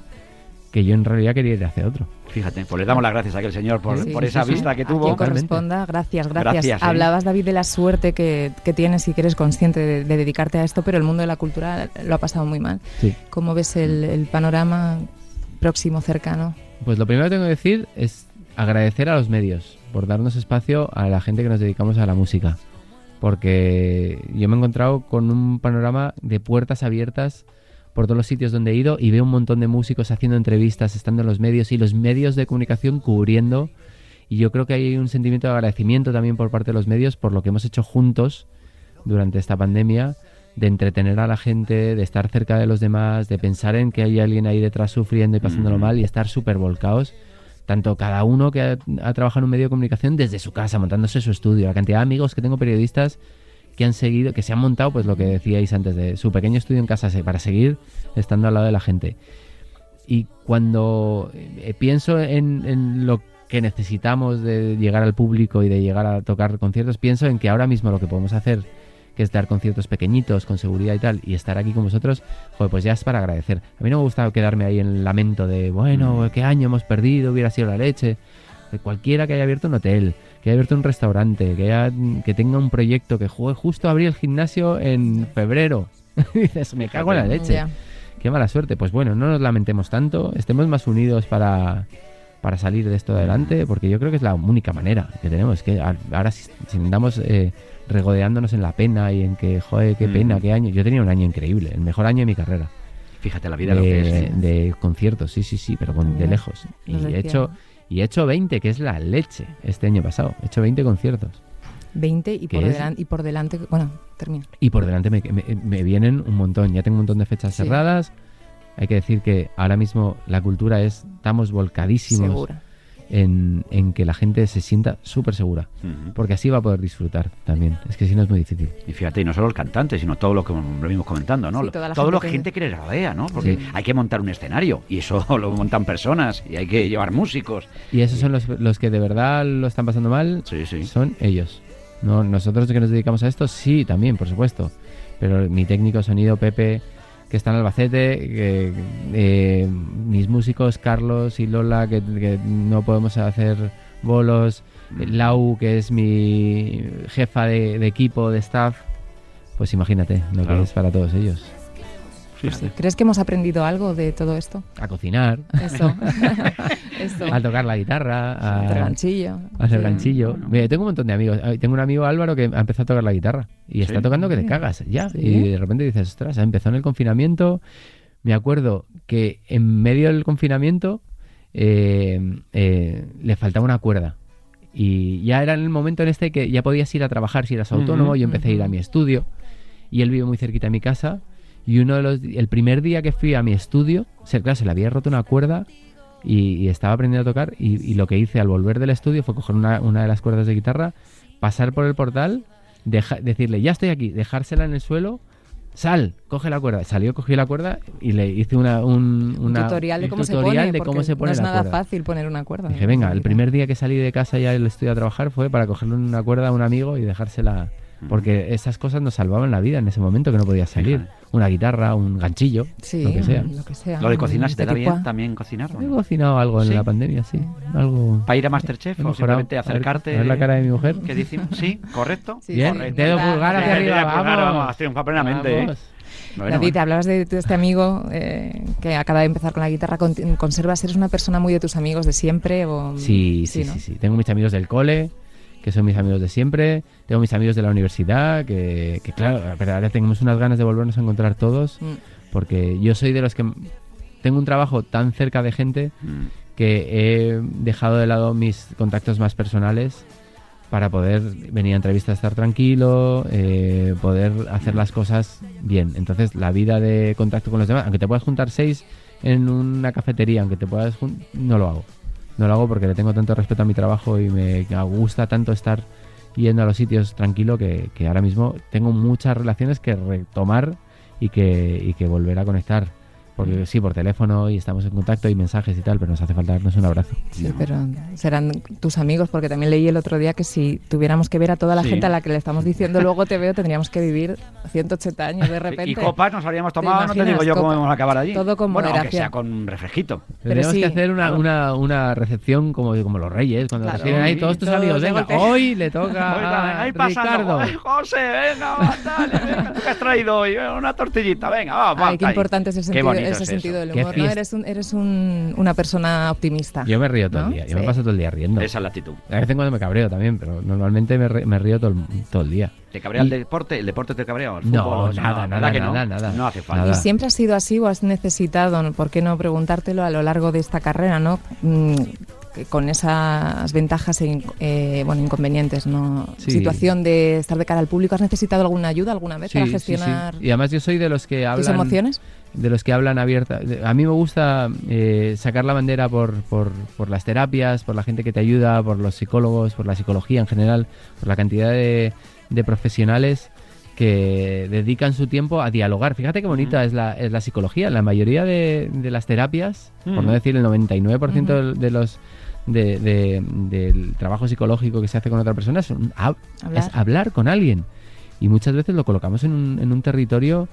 que yo en realidad quería ir hacia otro. Fíjate, pues le damos las gracias a aquel señor por, Sí, por sí, esa sí. vista que A quien tuvo. Corresponda, gracias, gracias. Gracias, ¿eh? Hablabas, David, de la suerte que, que tienes y que eres consciente de, de dedicarte a esto, pero el mundo de la cultura lo ha pasado muy mal. Sí. ¿Cómo ves el, el panorama próximo, cercano? Pues lo primero que tengo que decir es agradecer a los medios por darnos espacio a la gente que nos dedicamos a la música. Porque yo me he encontrado con un panorama de puertas abiertas por todos los sitios donde he ido y veo un montón de músicos haciendo entrevistas, estando en los medios y los medios de comunicación cubriendo. Y yo creo que hay un sentimiento de agradecimiento también por parte de los medios por lo que hemos hecho juntos durante esta pandemia, de entretener a la gente, de estar cerca de los demás, de pensar en que hay alguien ahí detrás sufriendo y pasándolo mal y estar súper volcados. Tanto cada uno que ha, ha trabajado en un medio de comunicación desde su casa, montándose su estudio. La cantidad de amigos que tengo periodistas que han seguido, que se han montado, pues lo que decíais antes, de su pequeño estudio en casa para seguir estando al lado de la gente. Y cuando eh, pienso en, en lo que necesitamos de llegar al público y de llegar a tocar conciertos, pienso en que ahora mismo lo que podemos hacer, que es dar conciertos pequeñitos, con seguridad y tal, y estar aquí con vosotros, joder, pues ya es para agradecer. A mí no me gusta quedarme ahí en el lamento de, bueno, qué año hemos perdido, hubiera sido la leche. De Cualquiera que haya abierto un hotel, que haya abierto un restaurante, que, haya- que tenga un proyecto, que juegue justo abrí el gimnasio en febrero. (laughs) Dices, me cago en la leche. Qué mala suerte. Pues bueno, no nos lamentemos tanto, estemos más unidos para, para salir de esto adelante, porque yo creo que es la única manera que tenemos. Que a- ahora si, si andamos eh, regodeándonos en la pena y en que, joder, qué Mm. pena, qué año. Yo tenía un año increíble, el mejor año de mi carrera. Fíjate la vida lo que De, es. de conciertos, sí, sí, sí, pero con- de lejos. Y nos he decía. Y he hecho 20, que es la leche, este año pasado. He hecho 20 conciertos. 20 y ¿Qué por, delante, y por delante, bueno, termina. Y por delante me, me- me vienen un montón. Ya tengo un montón de fechas Sí. cerradas. Hay que decir que ahora mismo la cultura es, estamos volcadísimos Segura. En, en que la gente se sienta súper segura. Porque así va a poder disfrutar también. Es que si no es muy difícil. Y fíjate, y no solo el cantante, sino todo lo que lo venimos comentando, ¿no? Sí, toda la todo gente lo que- gente que le rodea, ¿no? Porque Sí. hay que montar un escenario y eso (laughs) lo montan personas y hay que llevar músicos. Y esos son los, los que de verdad lo están pasando mal. Sí, sí. Son ellos. No, nosotros que nos dedicamos a esto, sí, también, por supuesto. Pero mi técnico de sonido, Pepe, que está en Albacete, que, eh, mis músicos, Carlos y Lola, que, que no podemos hacer bolos, Lau, que es mi jefa de, de equipo, de staff, pues imagínate lo Claro. que es para todos ellos. ¿Crees que hemos aprendido algo de todo esto? A cocinar, Eso. (laughs) Eso. a tocar la guitarra, a, Hacer ganchillo. a hacer Sí. ganchillo. Mira, tengo un montón de amigos. Tengo un amigo Álvaro que ha empezado a tocar la guitarra y está tocando que te cagas ya. Sí. Y de repente dices, ostras, empezó en el confinamiento. Me acuerdo que en medio del confinamiento eh, eh, le faltaba una cuerda. Y ya era en el momento en este que ya podías ir a trabajar si eras autónomo. Yo empecé a ir a mi estudio y él vive muy cerquita de mi casa. Y uno de los, el primer día que fui a mi estudio, se, claro, se le había roto una cuerda y, y estaba aprendiendo a tocar. Y, y lo que hice al volver del estudio fue coger una, una de las cuerdas de guitarra, pasar por el portal, deja- decirle, ya estoy aquí, dejársela en el suelo, sal, coge la cuerda. Salió, cogí la cuerda y le hice una, un, Un una- tutorial de cómo se pone. de cómo porque se pone no es la nada cuerda. fácil poner una cuerda. Dije, venga, el primer día que salí de casa ya del estudio a trabajar fue para cogerle una cuerda a un amigo y dejársela. Porque esas cosas nos salvaban la vida en ese momento que no podías salir. Fíjate. Una guitarra, un ganchillo, Sí, lo que sea. Lo que sea. Lo de cocinar, ¿se Este te da tipo- bien también cocinar? o He no? cocinado algo en ¿Sí? la pandemia, sí. Algo. ¿Para ir a Masterchef He o simplemente A ver- acercarte? a ver la cara de mi mujer. ¿Qué decimos? Sí, correcto. Sí, Bien, sí, dedo pulgar hacia Sí, arriba, sí, claro, vamos. triunfa plenamente. ¿eh? Vamos. Bueno, David, bueno. hablabas de, de este amigo eh, que acaba de empezar con la guitarra. Con- ¿Conservas? ¿Eres una persona muy de tus amigos de siempre? O... Sí, sí, ¿no? sí, sí. Tengo mis amigos del cole, que son mis amigos de siempre. Tengo mis amigos de la universidad, que, que claro, pero ahora tenemos unas ganas de volvernos a encontrar todos. Mm. Porque yo soy de los que tengo un trabajo tan cerca de gente Mm. que he dejado de lado mis contactos más personales para poder venir a entrevistas, estar tranquilo, eh, poder hacer las cosas bien. Entonces, la vida de contacto con los demás, aunque te puedas juntar seis en una cafetería, aunque te puedas no lo hago. No lo hago porque le tengo tanto respeto a mi trabajo y me gusta tanto estar yendo a los sitios tranquilo que, que ahora mismo tengo muchas relaciones que retomar y que, y que volver a conectar. Porque sí, por teléfono y estamos en contacto y mensajes y tal, pero nos hace falta darnos un abrazo. Sí, pero serán tus amigos, porque también leí el otro día que si tuviéramos que ver a toda la Sí. gente a la que le estamos diciendo luego te veo, tendríamos que vivir 180 años de (laughs) repente. Y copas nos habríamos ¿Te tomado, no te digo yo cómo vamos a acabar allí. todo con bueno, moderación. sea con un refresquito. Tenemos sí, que hacer una, claro. una, una recepción como, como los reyes, cuando Claro. reciben ahí todos tus Todos amigos. Venga, golpe. hoy le toca (laughs) a ahí pasando. Ricardo. Ay, José, venga, va, dale, venga, ¿tú qué has traído hoy? Una tortillita, venga, va, va. Ay, qué ahí. importante es el sentido, ese sentido del humor. ¿no? Eres, un, eres un- una persona optimista. Yo me río todo ¿No? el día, yo me Sí. paso todo el día riendo. Esa es la actitud. De vez en cuando me cabreo también, pero normalmente me, me río todo el, todo el día. ¿Te cabrea el deporte? ¿El deporte te cabrea? ¿El No, fútbol? nada, ¿verdad nada, que no? nada, nada. No hace falta. Nada. ¿Y siempre has sido así o has necesitado, por qué no preguntártelo a lo largo de esta carrera, ¿no? Mm, con esas ventajas e in- eh, bueno, inconvenientes, ¿no? Sí. Situación de estar de cara al público, ¿has necesitado alguna ayuda alguna vez Sí, para sí, sí. gestionar Y además yo soy de los que hablan... tus emociones? De los que hablan abierta. A mí me gusta eh, sacar la bandera por, por, por las terapias, por la gente que te ayuda, por los psicólogos, por la psicología en general, por la cantidad de, de profesionales que dedican su tiempo a dialogar. Fíjate qué bonita es, la, es la psicología. La mayoría de, de las terapias, por Mm. no decir el 99% Ujú. de, de los de- de- del trabajo psicológico que se hace con otra persona es, un- Hablar. es hablar con alguien. Y muchas veces lo colocamos en un, en un territorio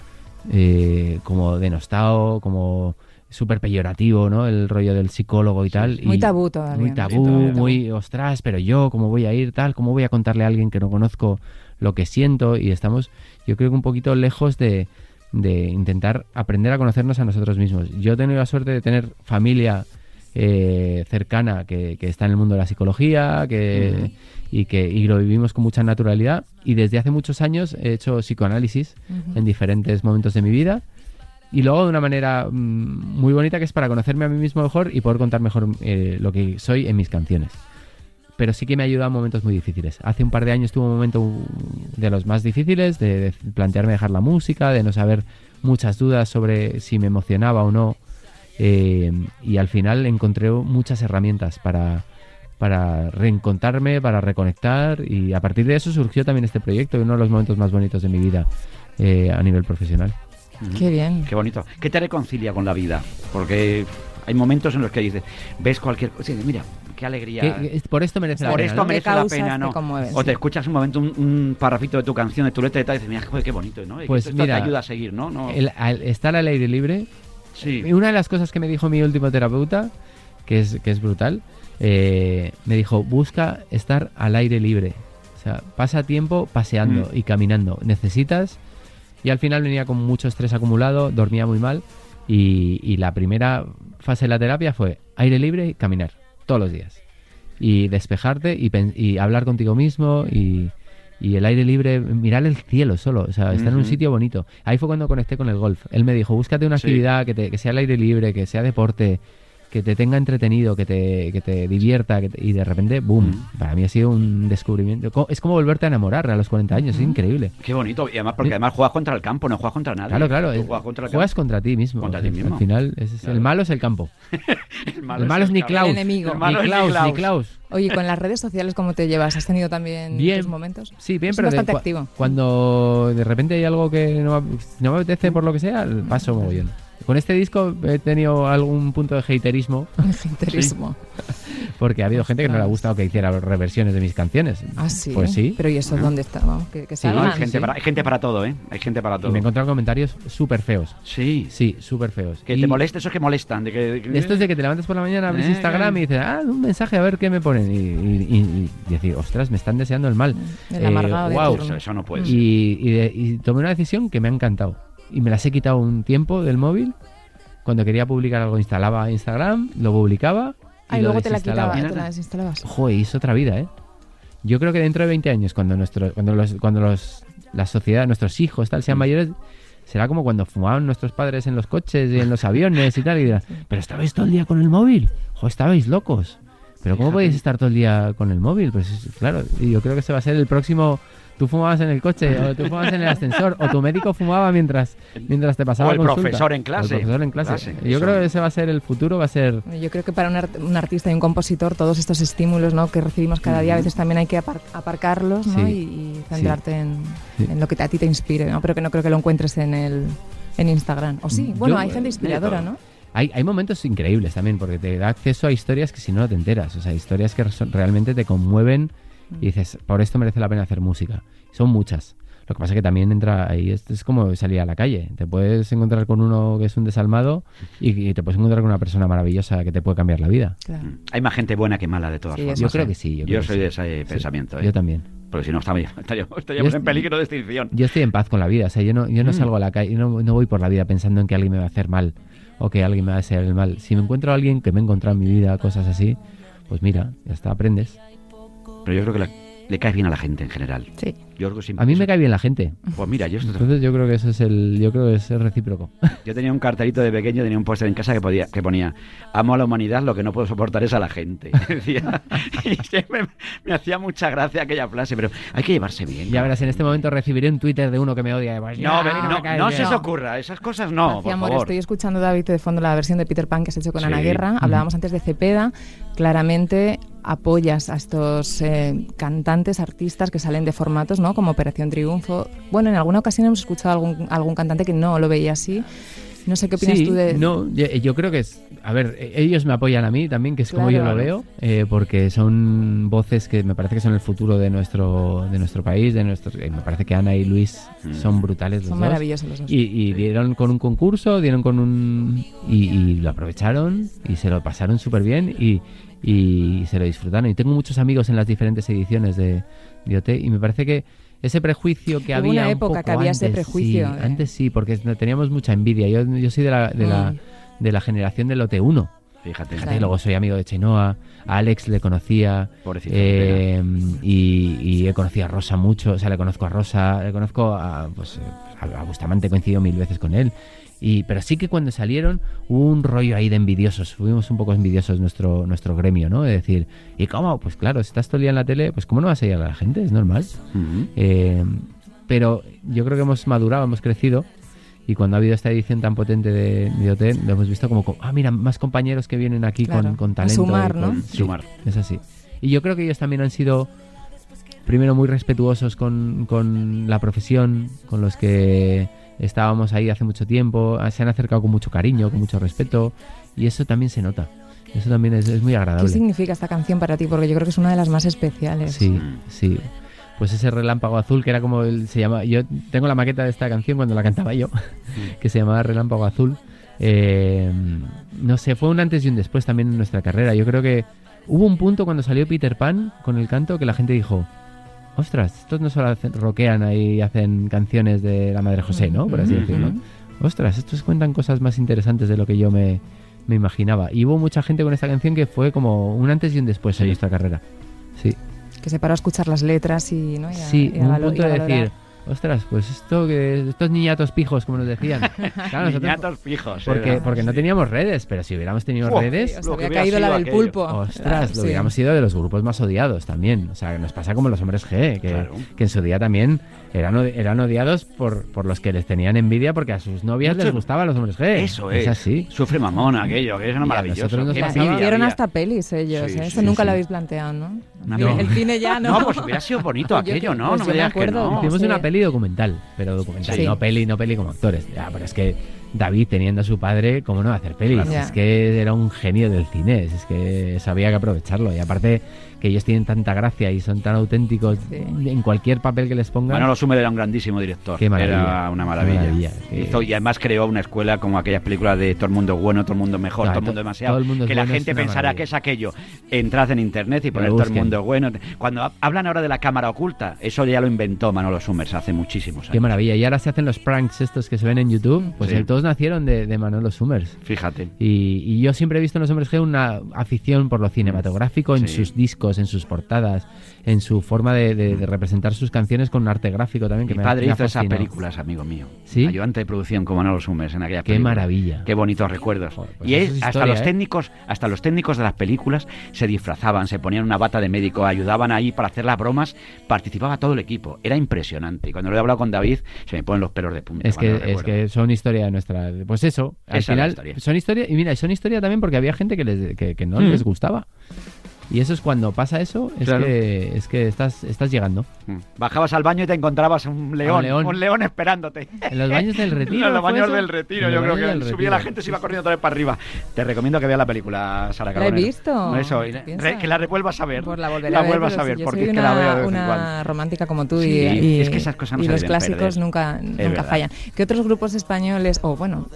eh, como denostado, como súper peyorativo, ¿no? El rollo del psicólogo y tal. Muy y tabú todavía. Muy ¿no? tabú, Sí, todavía tabú. muy ostras, pero yo, ¿cómo voy a ir tal? ¿Cómo voy a contarle a alguien que no conozco lo que siento? Y estamos, yo creo que un poquito lejos de, de intentar aprender a conocernos a nosotros mismos. Yo he tenido la suerte de tener familia eh, cercana que, que está en el mundo de la psicología que, y que y lo vivimos con mucha naturalidad. Y desde hace muchos años he hecho psicoanálisis en diferentes momentos de mi vida. Y luego de una manera mm, muy bonita que es para conocerme a mí mismo mejor y poder contar mejor eh, lo que soy en mis canciones. Pero sí que me ayuda en momentos muy difíciles. Hace un par de años tuve un momento de los más difíciles, de, de plantearme dejar la música, de no saber muchas dudas sobre si me emocionaba o no. Eh, y al final encontré muchas herramientas para, para reencontrarme, para reconectar. Y a partir de eso surgió también este proyecto, uno de los momentos más bonitos de mi vida eh, a nivel profesional. Qué bien. Qué bonito. ¿Qué te reconcilia con la vida? Porque hay momentos en los que dices, ves cualquier cosa mira, qué alegría. Que por esto merece la Por pena, esto ¿no? merece ¿Qué la pena, te ¿no? conmueven? O te escuchas un momento un, un parrafito de tu canción, de tu letra y tal, y dices, mira, joder, qué bonito, ¿no? Pues esto, esto mira, te ayuda a seguir, ¿no? no El- al estar al aire libre, sí. y una de las cosas que me dijo mi último terapeuta, que es, que es brutal, eh, me dijo, busca estar al aire libre. O sea, pasa tiempo paseando Mm. y caminando. Necesitas... Y al final venía con mucho estrés acumulado, dormía muy mal. Y, y la primera fase de la terapia fue aire libre y caminar, todos los días. Y despejarte y, y hablar contigo mismo y, y el aire libre, mirar el cielo solo, o sea, estar en un sitio bonito. Ahí fue cuando conecté con el golf. Él me dijo, búscate una Sí. actividad que, te- que sea al aire libre, que sea deporte, que te tenga entretenido, que te, que te divierta, que te- y de repente, boom, Ujú. para mí ha sido un descubrimiento. Es como volverte a enamorar a los 40 años, es increíble. Qué bonito. Y además, porque además juegas contra el campo, no juegas contra nadie. Claro, claro, Tú es- juegas contra el juegas campo. contra ti mismo. Contra ti Al- mismo. Al final, es- Claro. el malo es el campo. El el malo es el ni. Klaus. El enemigo. El Ni malo es Klaus, Niklaus. ni Klaus. Oye, ¿con las redes sociales cómo te llevas? ¿Has tenido también Bien. tus momentos? Sí, bien, Es pero bastante activo. cuando de repente hay algo que no, me- no me apetece por lo que sea, paso mogollón. Con este disco he tenido algún punto de haterismo (laughs) Interismo. porque ha habido gente que no le ha gustado que hiciera reversiones de mis canciones. Ah, sí. Pues sí. Pero ¿y eso dónde está? Vamos, que, que Sí, No, hay, gente sí. para, hay gente para todo, ¿eh? Hay gente para Y todo. me he encontrado comentarios súper feos. Sí. Sí, súper feos. Que Y te moleste, esos que molestan. De que, de que- de estos de que te levantas por la mañana, abres Eh, Instagram y dices, ah, un mensaje a ver qué me ponen. Y, y- y- y decir, ostras, me están deseando el mal. El amargado de guau. turno. Eso, eso no puede ser. Y, y de- y tomé una decisión que me ha encantado. Y me las he quitado un tiempo del móvil. Cuando quería publicar algo, instalaba Instagram, lo publicaba. Y Ah, y lo luego te la quitaba, te la desinstalabas. Joder, es otra vida, ¿eh? Yo creo que dentro de 20 años, cuando nuestro, cuando los, cuando los, la sociedad, nuestros hijos, tal, sean mayores, será como cuando fumaban nuestros padres en los coches y en los aviones y tal, y dirán, (laughs) pero estabais todo el día con el móvil, jo, estabais locos. Pero ¿cómo Fíjate. podéis estar todo el día con el móvil? Pues es- claro, yo creo que ese va a ser el próximo... Tú fumabas en el coche, o tú fumabas en el ascensor, o tu médico fumaba mientras, mientras te pasaba O el consulta. profesor en O clase. el profesor en clase. Clase, Yo eso. creo que ese va a ser el futuro, va a ser... Yo creo que para un, art- un artista y un compositor todos estos estímulos ¿no? que recibimos cada día a veces también hay que apar- aparcarlos ¿no? Sí. y, y centrarte en, Sí. en lo que a ti te inspire, ¿no? pero que no creo que lo encuentres en el en Instagram. O sí, bueno, Yo- hay gente inspiradora, todo. ¿no? Hay, hay momentos increíbles también, porque te da acceso a historias que si no no te enteras. O sea, historias que realmente te conmueven y dices, por esto merece la pena hacer música. Son muchas. Lo que pasa es que también entra ahí, es, es como salir a la calle. Te puedes encontrar con uno que es un desalmado y, y te puedes encontrar con una persona maravillosa que te puede cambiar la vida. Claro. Mm. Hay más gente buena que mala, de todas Sí, formas. eso Yo creo que sí. Yo, soy sí. de ese Sí. pensamiento. ¿eh? Yo también. Porque si no, (laughs) estaríamos, estaríamos, estaríamos en peligro de extinción. Yo estoy en paz con la vida, o sea, yo no, yo no Mm. salgo a la calle, no, no voy por la vida pensando en que alguien me va a hacer mal o que alguien me va a hacer el mal. Si me encuentro a alguien que me ha encontrado en mi vida, cosas así, pues mira, ya está, aprendes. Pero yo creo que la- le cae bien a la gente en general. Sí. Yo creo que sí. A mí me cae bien la gente, Pues mira, yo, entonces yo creo que eso es el, yo creo que es el recíproco. (laughs) yo tenía un cartelito de pequeño, tenía un póster en casa que, podía, que ponía Amo a la humanidad, lo que no puedo soportar es a la gente. (laughs) Decía, (laughs) y siempre me, me hacía mucha gracia aquella frase, pero hay que llevarse bien. Ya verás, en este momento recibiré un Twitter de uno que me odia. pues, No, no, no se os ocurra, esas cosas no, Hacia por amor, favor. estoy escuchando, David, de fondo la versión de Peter Pan que has hecho con Sí. Ana Guerra. Hablábamos antes de Cepeda. Claramente apoyas a estos eh, cantantes, artistas que salen de formatos, ¿no? Como Operación Triunfo. Bueno, en alguna ocasión hemos escuchado algún, algún cantante que no lo veía así. No sé qué opinas Sí, tú de. no, yo, yo creo que es, a ver, eh, ellos me apoyan a mí también, que es como yo Claro. lo veo, eh, porque son voces que me parece que son el futuro de nuestro, de nuestro país, de nuestro, eh, me parece que Ana y Luis Mm. son brutales los Son dos. maravillosos los dos. Y, y dieron con un concurso, dieron con un... Y, y lo aprovecharon y se lo pasaron súper bien y, y se lo disfrutaron. Y tengo muchos amigos en las diferentes ediciones de, de OT y me parece que ese prejuicio que Hubo había... una un época poco que había ese antes, prejuicio, sí, eh. antes sí, porque teníamos mucha envidia. Yo, yo soy de la, de, la, de la generación del OT1. Fíjate, Fíjate, Claro. luego soy amigo de Chenoa, a Alex le conocía, Pobrecito, eh, y, y he conocido a Rosa mucho, o sea, le conozco a Rosa, le conozco a, pues, a, a Bustamante, he coincidido mil veces con él. Y, pero sí que cuando salieron hubo un rollo ahí de envidiosos, fuimos un poco envidiosos nuestro, nuestro gremio, ¿no? De decir, ¿y cómo? Pues claro, si estás todo el día en la tele, pues ¿cómo no vas a ir a la gente? Es normal. Ujú. Eh, pero yo creo que hemos madurado, hemos crecido. Y cuando ha habido esta edición tan potente de, de OT, lo hemos visto como, ah, mira, más compañeros que vienen aquí Claro, con, con a talento. sumar, y con- ¿no? sí, Sumar. Es así. Y yo creo que ellos también han sido, primero, muy respetuosos con, con la profesión, con los que estábamos ahí hace mucho tiempo. Se han acercado con mucho cariño, con mucho respeto. Y eso también se nota. Eso también es, es muy ¿Qué agradable. significa esta canción para ti? Porque yo creo que es una de las más especiales. Sí, sí. Pues ese relámpago azul que era como el, se llama. Yo tengo la maqueta de esta canción cuando la cantaba yo, (laughs) que se llamaba Relámpago azul. Eh, no sé, fue un antes y un después también en nuestra carrera. Yo creo que hubo un punto cuando salió Peter Pan con el canto que la gente dijo. Ostras, estos no solo hacen, rockean ahí y hacen canciones de la Madre José, ¿no? Por así decirlo. Ostras, estos cuentan cosas más interesantes de lo que yo me, me imaginaba. Y hubo mucha gente con esta canción que fue como un antes y un después en Sí. nuestra carrera. Sí. Que se paró a escuchar las letras y, ¿no? y a, Sí, y a un punto y a de valorar. decir, ostras, pues esto que estos niñatos pijos, como nos decían. (laughs) Claro, nosotros- Niñatos fijos. porque, era. porque no teníamos redes, pero si hubiéramos tenido Uf, redes, hubiera caído la del aquello. pulpo. ostras, lo Sí. hubiéramos sido de los grupos más odiados también. O sea, nos pasa como los hombres G, que, Claro. que en su día también eran, od- eran odiados por, por los que les tenían envidia porque a sus novias Mucho- les gustaban los hombres G. Eso es. así. Sufre mamona aquello, que es maravilloso. Hicieron hasta pelis ellos, Sí, ¿eh? Eso sí, nunca sí. lo habéis planteado, ¿no? El- cine ya, ¿no? No, pues hubiera sido bonito Pues aquello, que- ¿no? pues no me me digas que acuerdo. no. Hicimos Sí. una peli documental, pero documental, Sí. no peli, no peli como actores. Ya, pero es que David teniendo a su padre, ¿cómo no va a hacer pelis? Claro. Es que era un genio del cine, es que sabía que aprovecharlo. Y aparte que ellos tienen tanta gracia y son tan auténticos Sí. en cualquier papel que les pongan. Manolo Sumer era un grandísimo director. Qué maravilla. Era una maravilla. Hizo- y además creó una escuela como aquellas películas de todo el mundo es bueno, todo el mundo es mejor, Claro, todo el mundo to- demasiado. todo el mundo es que la bueno, gente pensará maravilla. que es aquello. Entrad en internet y poner todo el mundo es bueno. Cuando ha- hablan ahora de la cámara oculta, eso ya lo inventó Manolo Summers hace muchísimos años. Qué maravilla. Y ahora se hacen los pranks estos que se ven en YouTube. Pues Sí. todos nacieron de, de Manolo Summers. Fíjate. Y, y yo siempre he visto en los hombres G una afición por lo cinematográfico en Sí. sus discos, en sus portadas, en su forma de, de- de representar sus canciones con un arte gráfico también. Que Mi me, padre me hizo esas películas, amigo mío. ¿Sí? Ayudante de producción como no lo sumes en aquella Qué maravilla. Qué bonitos recuerdos. Joder, pues y es- hasta los ¿eh? técnicos, hasta los técnicos de las películas se disfrazaban, se ponían una bata de médico, ayudaban ahí para hacer las bromas, participaba todo el equipo. Era impresionante. Y cuando lo he hablado con David, se me ponen los pelos de punta. Es que, es que son historia de nuestra. Pues eso, al Esa final historia. son historia. Y mira, son historia también porque había gente que, les, que, que no Mm. les gustaba. Y eso es cuando pasa eso, es Claro. que, es que estás, estás llegando. Mm. Bajabas al baño y te encontrabas un león, un león. león, esperándote. En los baños del (laughs) retiro. En los ¿fue baños eso? del retiro, yo creo que subía la gente se iba corriendo otra vez para arriba. Te recomiendo que veas la película, Sara La he Carbonero. visto. Eso, re- que la revuelvas a ver. Pues la volveré a ver, vuelvas pero a ver, si porque es que una, la veo de vez una romántica como tú y, Sí, y- es que esas cosas no y se los clásicos perder. nunca, nunca verdad. fallan. ¿Qué otros grupos españoles, o bueno,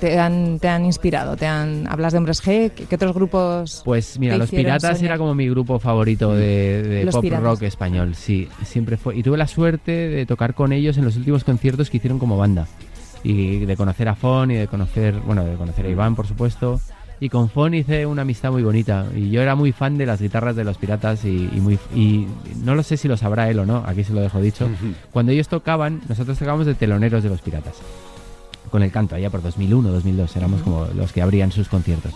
te han, te han inspirado? ¿Te han, ¿Hablas de Hombres G? ¿Qué, qué otros grupos? Pues mira, Los Piratas era como mi grupo favorito de, de pop Piratas. rock español, sí, siempre fue. Y tuve la suerte de tocar con ellos en los últimos conciertos que hicieron como banda. Y de conocer a Fon y de conocer, bueno, de conocer a Iván, por supuesto. Y con Fon hice una amistad muy bonita. Y yo era muy fan de las guitarras de los Piratas y, y muy y no lo sé si lo sabrá él o no, aquí se lo dejo dicho. Ujú. Cuando ellos tocaban, nosotros tocábamos de teloneros de los Piratas. Con el canto, allá por 2001, 2002, éramos como los que abrían sus conciertos.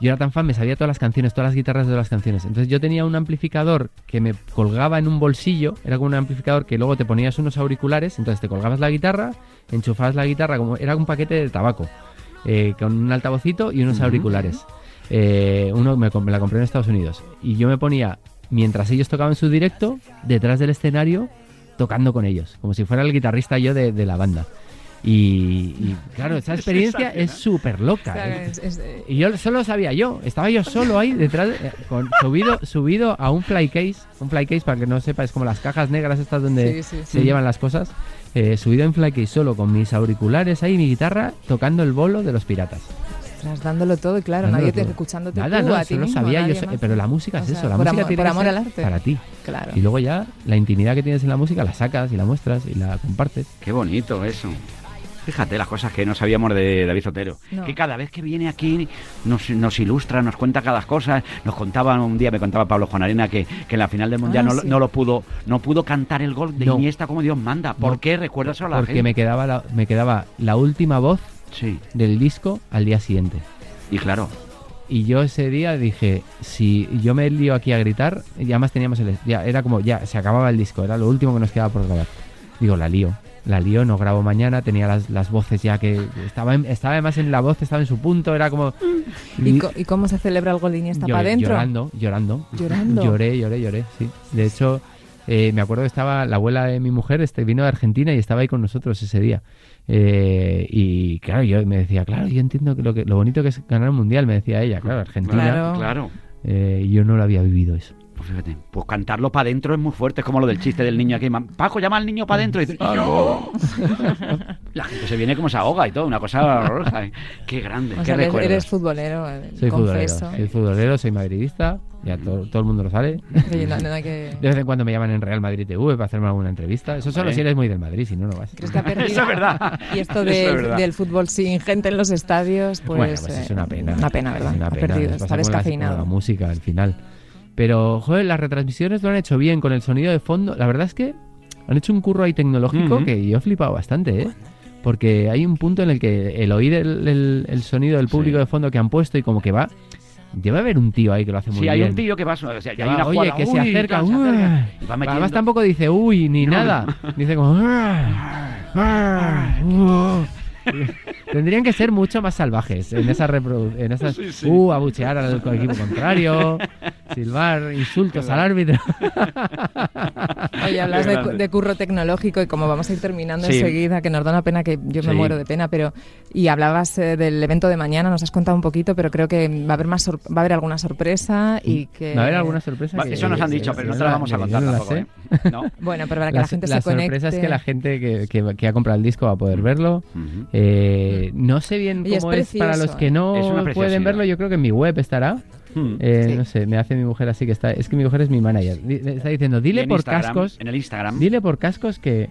Yo era tan fan, me sabía todas las canciones, todas las guitarras de las canciones. Entonces yo tenía un amplificador que me colgaba en un bolsillo, era como un amplificador que luego te ponías unos auriculares, entonces te colgabas la guitarra, enchufabas la guitarra, como era un paquete de tabaco, eh, con un altavocito y unos auriculares. Eh, uno me, la compré en Estados Unidos. Y yo me ponía, mientras ellos tocaban su directo, detrás del escenario, tocando con ellos, como si fuera el guitarrista yo de, de la banda. Y, y, claro, esa (laughs) experiencia es súper O loca. sea, ¿eh? es- es- Y yo solo sabía yo, estaba yo solo ahí detrás, de- eh, con, subido, subido a un fly case, un fly case para que no sepa, es como las cajas negras estas donde Sí, sí, se sí. llevan las cosas, eh, subido en fly case solo con mis auriculares ahí, mi guitarra, tocando el bolo de los piratas. Ostras, dándolo todo y claro, Dándolo nadie te todo. escuchándote Nada, tú, no, a ti solo mismo, sabía yo, más. pero la música O es sea, eso, la música amor- tiene por que amor ser al arte. para ti. Claro. Y luego ya la intimidad que tienes en la música la sacas y la muestras y la compartes. Qué bonito eso. Fíjate las cosas que no sabíamos de David Sotero. No. Que cada vez que viene aquí nos, nos ilustra, nos cuenta cada cosa. Nos contaba un día, me contaba Pablo Juan Arena que, que en la final del Mundial Ah, no, sí. no lo pudo no pudo cantar el gol de No. Iniesta como Dios manda. ¿Por No. qué? Recuérdaselo a la Porque gente. me quedaba, la, me quedaba la última voz Sí, del disco al día siguiente. y claro. Y yo ese día dije, si yo me lío aquí a gritar, y además teníamos el... Ya, era como, ya, se acababa el disco, era lo último que nos quedaba por grabar. Digo, la lío, la lío, no grabo mañana, tenía las, las voces ya que... Estaba, en- estaba además en la voz, estaba en su punto, era como... ¿Y, co- y cómo se celebra el gol de Iniesta Lloré- para adentro? Llorando, llorando. Llorando. Lloré, lloré, lloré, sí. De hecho, eh, me acuerdo que estaba la abuela de mi mujer, este vino de Argentina y estaba ahí con nosotros ese día. Eh, y claro, yo me decía, claro, yo entiendo que lo, que lo bonito que es ganar un mundial, me decía ella, claro, Argentina. Claro. Claro. Eh, yo no lo había vivido eso. Pues fíjate, pues cantarlo para adentro es muy fuerte, es como lo del chiste del niño aquí. Paco llama al niño para adentro y dice, "Yo". (laughs) La gente se viene como se ahoga y todo, una cosa horrorosa. ¿eh? Qué grande, O qué sea, eres, recuerdos. eres futbolero, eh, Soy confeso. futbolero, soy futbolero, soy madridista, ya to- todo el mundo lo sabe. No- no que- De vez en cuando me llaman en Real Madrid TV para hacerme alguna entrevista. Eso solo si eres muy del Madrid, si no, no vas. ¿Crees que ha (laughs) perdido? Eso es verdad. Y esto de- es verdad. del fútbol sin gente en los estadios, pues, bueno, pues es eh, una pena. Una pena, ¿verdad? Es una ha pena, perdido, está la- descafeinado. la música al final. Pero, joder, las retransmisiones lo han hecho bien con el sonido de fondo. La verdad es que han hecho un curro ahí tecnológico que yo he flipado bastante, ¿eh? Porque hay un punto en el que el oír el, el- el sonido del público Sí. de fondo que han puesto y como que va... Debe haber un tío ahí que lo hace muy Sí, bien. hay un tío que va, o sea, ya hay una oye, jugada, que se acerca, tal, se uy. acerca, y va metiendo- Además tampoco dice uy ni No. nada. Dice como... (laughs) (laughs) Tendrían que ser mucho más salvajes en esas reprodu- en esas Sí, sí. uh, abuchear al equipo contrario, silbar insultos al árbitro. (laughs) Oye, hablas de, curro tecnológico y como vamos a ir terminando Sí. enseguida, que nos da una pena que yo me Sí. muero de pena, pero y hablabas eh, del evento de mañana, nos has contado un poquito, pero creo que va a haber más va a haber alguna sorpresa y que ¿Va a haber alguna sorpresa? Va, que- Eso nos han dicho, pero no te la vamos a contar no la tampoco. ¿eh? No. bueno, pero para que la, Las- gente la se conecte. sorpresa es que la gente que, que- que ha comprado el disco va a poder verlo. Eh, no sé bien cómo es, para los que ¿eh? no pueden verlo. Yo creo que en mi web estará. Hmm. Eh, Sí. No sé, me hace mi mujer así que está. Es que mi mujer es mi manager. Está diciendo, dile por Instagram, cascos. En el Instagram. Dile por cascos que,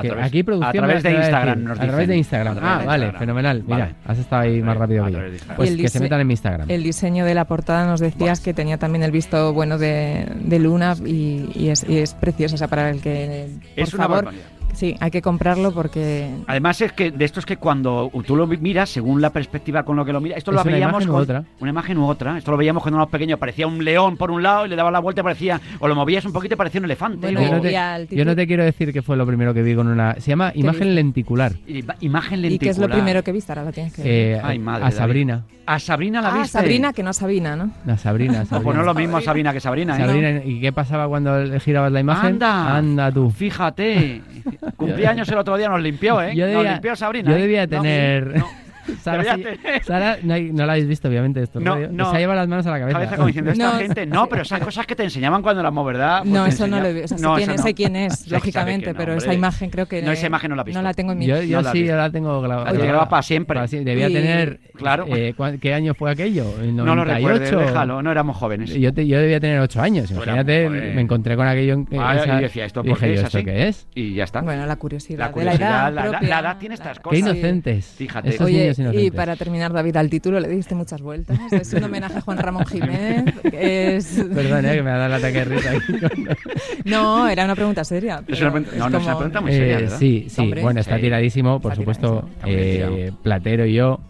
A través- aquí producción a través de Instagram nos A través dicen. de Instagram. Ah, de vale, Instagram. fenomenal. Mira, Vale. has estado ahí más rápido que yo. Pues que se metan en mi Instagram. El diseño de la portada nos decías que tenía también el visto bueno de, de Luna y, y es, y es precioso. O sea, para el que, por Es una favor, barbaridad. sí, hay que comprarlo porque Además es que de esto es que cuando tú lo miras, según la perspectiva con lo que lo miras, esto ¿Es lo una veíamos imagen u con otra? una imagen u otra. Esto lo veíamos cuando éramos pequeños, parecía un león por un lado y le dabas la vuelta y parecía o lo movías un poquito y parecía un elefante. Bueno, o- yo, no te, yo no te quiero decir que fue lo primero que vi con una. Se llama imagen lenticular. y- imagen ¿Y lenticular. qué es lo primero que viste? Ahora lo tienes que ver. Eh, Ay, madre, a David. Sabrina. A Sabrina la ah, viste. Sabrina, que no Sabina, ¿no? A Sabrina, Sabrina. Pues no es lo mismo Sabrina que Sabrina, ¿eh? Sabrina, ¿y qué pasaba cuando le girabas la imagen? Anda. Anda tú. Fíjate. (laughs) Cumpleaños el otro día nos limpió, ¿eh? Yo nos limpió Sabrina. yo ¿eh? debía No, tener. no. (laughs) Sara, sí- no, hay- no la habéis visto, obviamente, esto. No, no. Se ha llevado las manos a la cabeza. Cabeza como diciendo, esta No. gente. No, pero esas cosas que te enseñaban cuando éramos, ¿verdad? Pues no, eso no lo veo. O sea, sé, sé quién es, Sí, sabe lógicamente, pero esa imagen creo que No, esa imagen no la visto. No la tengo en mi Yo, yo No la has sí, visto. yo la tengo grabada. La te grabas para siempre. Debía Y- tener. Claro. eh, ¿cuán- ¿Qué año fue aquello? ¿En No lo 98? recuerdes, déjalo, no éramos jóvenes. Yo, te- yo debía tener 8 años. Tú Imagínate, me encontré con aquello. en- Ah, esa- y decía, ¿esto por dije qué es ¿esto así? qué es? Y ya está. Bueno, la curiosidad, La curiosidad, la edad tiene estas Qué cosas. inocentes. Fíjate. Esos Oye, y para terminar, David, al título le diste muchas vueltas. (laughs) Es un homenaje a Juan Ramón Jiménez. Es... Perdón, eh, que me ha dado el ataque de risa. (laughs) No, era una pregunta seria. Es una pregunta- no, no, es una pregunta muy seria, Eh, ¿verdad? sí, sí. Hombre. bueno, está tiradísimo, por Está supuesto. tiradísimo. Eh. Platero y yo,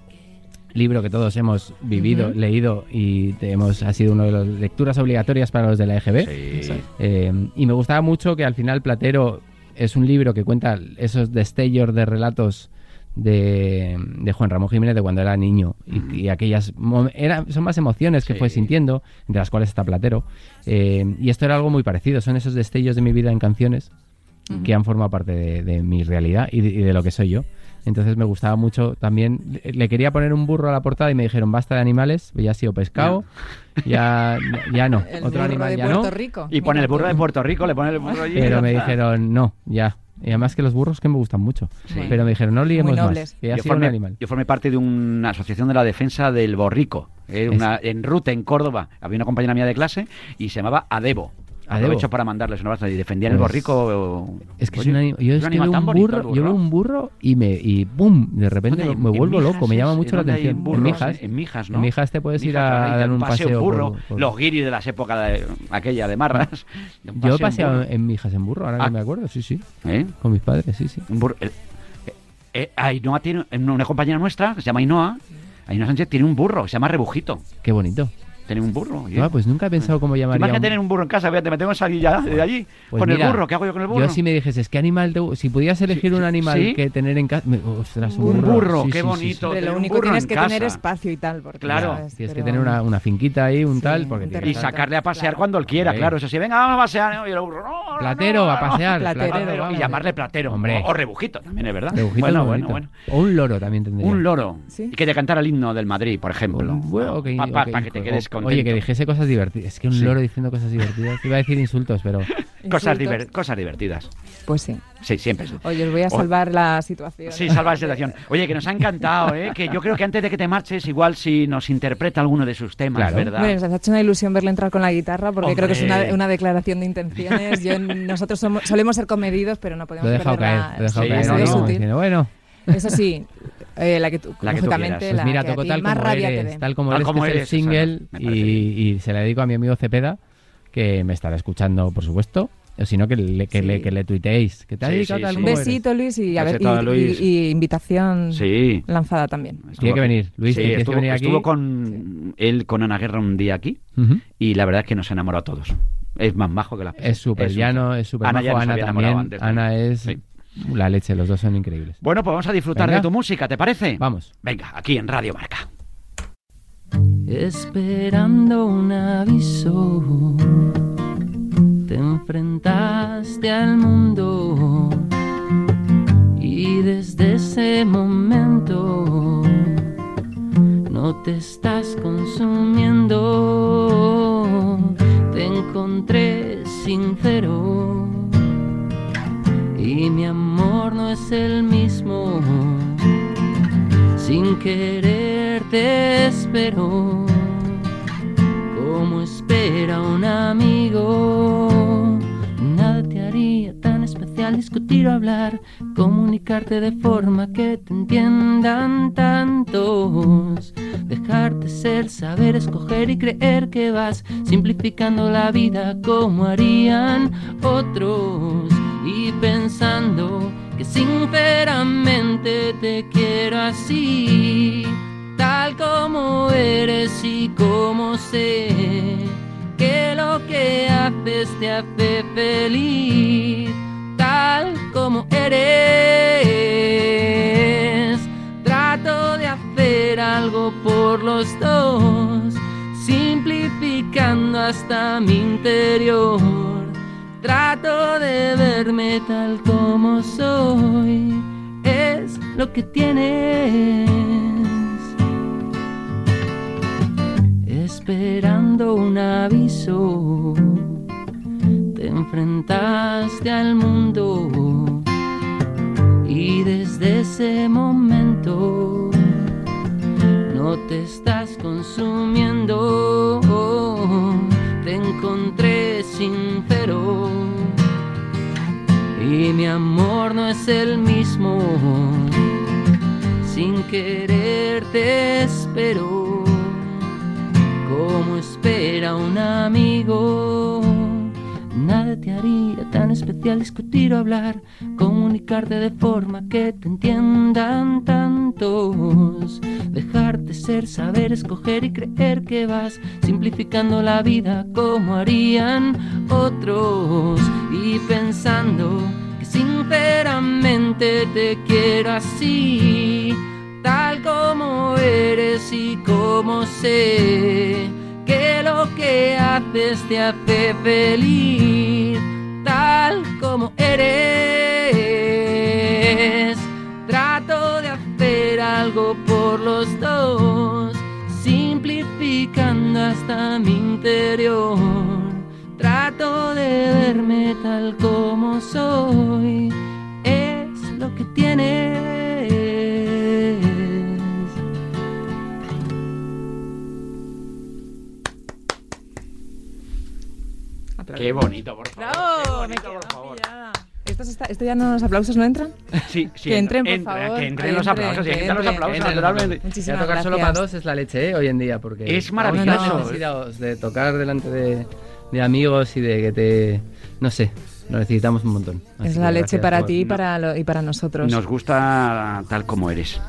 libro que todos hemos vivido, leído y te- hemos, ha sido una de las lecturas obligatorias para los de la EGB. Sí. Eh, y me gustaba mucho que al final Platero es un libro que cuenta esos destellos de relatos de, de Juan Ramón Jiménez de cuando era niño. Y, y aquellas era- son más emociones que Sí. fue sintiendo entre las cuales está Platero. Eh, y esto era algo muy parecido. Son esos destellos de mi vida en canciones que han formado parte de, de mi realidad y de, y de lo que soy yo. Entonces me gustaba mucho también le- quería poner un burro a la portada y me dijeron basta de animales ya ha sido pescado ya. ya no (laughs) El otro burro animal de ya Puerto no Rico. Y pone el burro de Puerto Rico, le pone el burro allí. pero me (laughs) dijeron, no, ya. Y además que los burros que me gustan mucho. Sí. Pero me dijeron, no liemos más, que yo, sido un formé, animal. yo formé parte de una asociación de la defensa del borrico. eh, una- en Ruta, en Córdoba. Había una compañera mía de clase y se llamaba Adebo. Aprovecho para mandarles un abrazo y defendían el Pues, borrico. Es que Oye, es yo es un que veo un burro, el yo veo un burro y me y ¡pum! De repente me En vuelvo loco, me llama mucho la ¿dónde hay atención. burros? en Mijas, En Mijas, ¿no? en Mijas te puedes ir a ahí, dar un paseo. burro, por- por- Los guiris de las épocas de, aquella de Marras. (laughs) de Yo he paseo en paseado burro. en Mijas en burro, ahora Ah. que me acuerdo, sí, sí. ¿Eh? Con mis padres, sí, sí. Burro. eh, eh, Ainhoa tiene una compañera nuestra que se llama Ainhoa. Ainhoa Sánchez tiene un burro, se llama Rebujito. Qué bonito. Tiene un burro. Ah, pues nunca he pensado cómo llamaría. Imagínate un- tener un burro en casa, fíjate, me tengo que salir ya de allí Pues con mira, el burro. ¿Qué hago yo con el burro? Yo si me dijeses, ¿qué animal te Si pudieras elegir Sí, un animal sí. que tener en casa... Ostras, un Un burro. burro, Sí, qué sí, sí, bonito. Tener lo un único tienes en que tener espacio y tal. Porque, Claro. ¿sabes? Tienes que tener una, una finquita ahí, un Sí, tal, un porque tienes Y sacarle a pasear Claro. cuando él quiera, claro. Eso sí, venga, vamos a pasear. ¿no? Y el burro, no, Platero, no, a pasear. (laughs) Platero, Platero, vamos. y llamarle platero. Hombre. O, rebujito, también es verdad. Rebujito bueno, bueno, bueno. O un loro también tendría. Un loro. Y que te cantara el himno del Madrid, por ejemplo. Un Para que te quedes o- contento. Oye, que dijese cosas divertidas. Es que un Sí. loro diciendo cosas divertidas. Iba a decir insultos, pero. (laughs) Cosas, diver- cosas divertidas. Pues sí. Sí, siempre. sí. Oye, os voy a O- salvar la situación. Sí, salvar la situación. (laughs) Oye, que nos ha encantado, ¿eh? Que yo creo que antes de que te marches, igual si nos interpreta alguno de sus temas, Claro. ¿verdad? Bueno, nos ha hecho una ilusión verle entrar con la guitarra porque creo que es una, Hombre. una declaración de intenciones. Yo, nosotros somos, solemos ser comedidos, pero no podemos Lo he dejado perder caer. la- Lo he dejado Sí, caer. no, no. diciendo, bueno, Eso sí, eh, la que tú, La que tú lógicamente, quieras. pues la mira, que a toco ti tal más como rabia eres. Tal como Tal eres, como que eres, es el single. Y, y se la dedico a mi amigo Cepeda, que me estará escuchando, por supuesto. O si no, que le, que, Sí. le, que le tuiteéis. Que te ha Sí, dedicado sí, tal sí. Un eres. besito, Luis, y, a ver, Besito a y- Luis. y- y invitación Sí. lanzada también. Tiene que venir, Luis, Sí, tienes que estuvo, venir aquí. estuvo con él con Ana Guerra un día aquí y la verdad es que nos enamoró a todos. Es más majo que la Es súper llano, es súper majo. Ana también. Ana es. La leche, los dos son increíbles. Bueno, pues vamos a disfrutar Venga. de tu música, ¿te parece? Vamos. Venga, aquí en Radio Marca. Esperando un aviso, te enfrentaste al mundo y desde ese momento no te estás consumiendo. Te encontré sincero y mi amor no es el mismo sin querer te espero, como espera un amigo. Nada te haría tan especial discutir o hablar, comunicarte de forma que te entiendan tantos. Dejarte ser, saber escoger y creer que vas simplificando la vida como harían otros. Y pensando que sinceramente te quiero así, tal como eres y como sé que lo que haces te hace feliz, tal como eres. Trato de hacer algo por los dos, simplificando hasta mi interior. Trato de verme tal como soy, es lo que tienes. esperando un aviso. Te enfrentaste al mundo y desde ese momento no te estás consumiendo. Te encontré sincero y mi amor no es el mismo. Sin querer te espero como espera un amigo. Nada te haría tan especial discutir o hablar, comunicarte de forma que te entiendan tantos. Dejarte ser, saber escoger y creer que vas simplificando la vida como harían otros. Y pensando que sinceramente te quiero así tal como eres y como sé que lo que haces te feliz, tal como eres. Trato de hacer algo por los dos, simplificando hasta mi interior. Trato de verme tal como soy, es lo que tienes. Qué bonito, por favor. ¡Bravo! Qué bonito, por favor. pillada. ¿Estos, está- ¿Esto ya no los aplausos no entran? (laughs) Sí, sí. Que entren, por entra, favor, Que entren los aplausos. y entren los aplausos, naturalmente. Ya Muchísimas tocar solo gracias. para dos es la leche, ¿eh? Hoy en día, porque... Es maravilloso. No necesitamos de tocar delante de, de amigos y de que te... No sé, lo necesitamos un montón. Así es la leche para por- ti y para, lo- y para nosotros. Nos gusta tal como eres.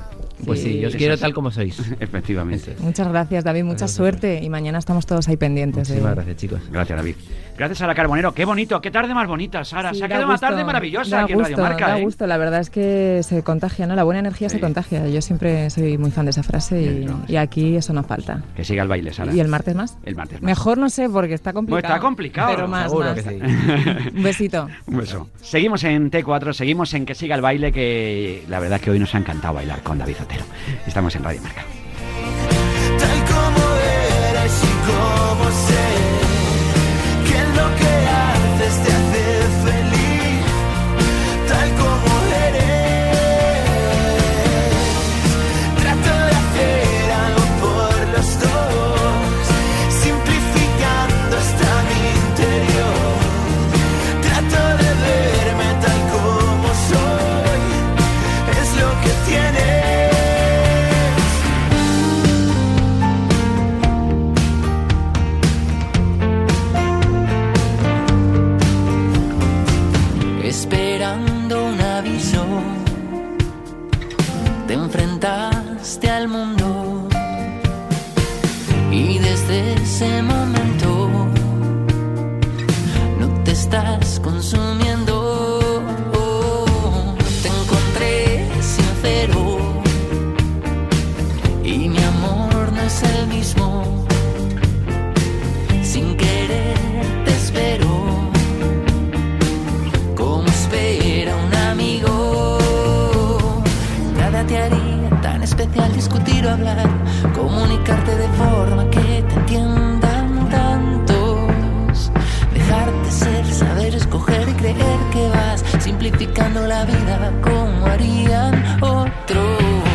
Pues sí, yo os Sí. quiero tal como sois. (laughs) Efectivamente. Muchas gracias, David. Mucha Gracias. suerte. Y mañana estamos todos ahí pendientes. de- Muchísimas gracias, chicos. Gracias, David. Gracias, Sara Carbonero. Qué bonito, qué tarde más bonita, Sara. Sí, Se ha da quedado una gusto, tarde maravillosa da aquí en Radio gusto, Marca. Da ¿eh? gusto, la verdad es que se contagia, ¿no? La buena energía Sí. se contagia. Yo siempre soy muy fan de esa frase y, No, sí. y aquí eso no falta. Que siga el baile, Sara. ¿Y el martes más? El martes más. Mejor no sé porque está complicado. está complicado, Pero más, Seguro más. que sí. (laughs) Un besito. Un beso. Seguimos en T4, seguimos en que siga el baile, que la verdad es que hoy nos ha encantado bailar con David Otero. Estamos en Radio Marca. Especial discutir o hablar, comunicarte de forma que te entiendan tantos. Dejarte ser, saber escoger y creer que vas simplificando la vida como harían otros.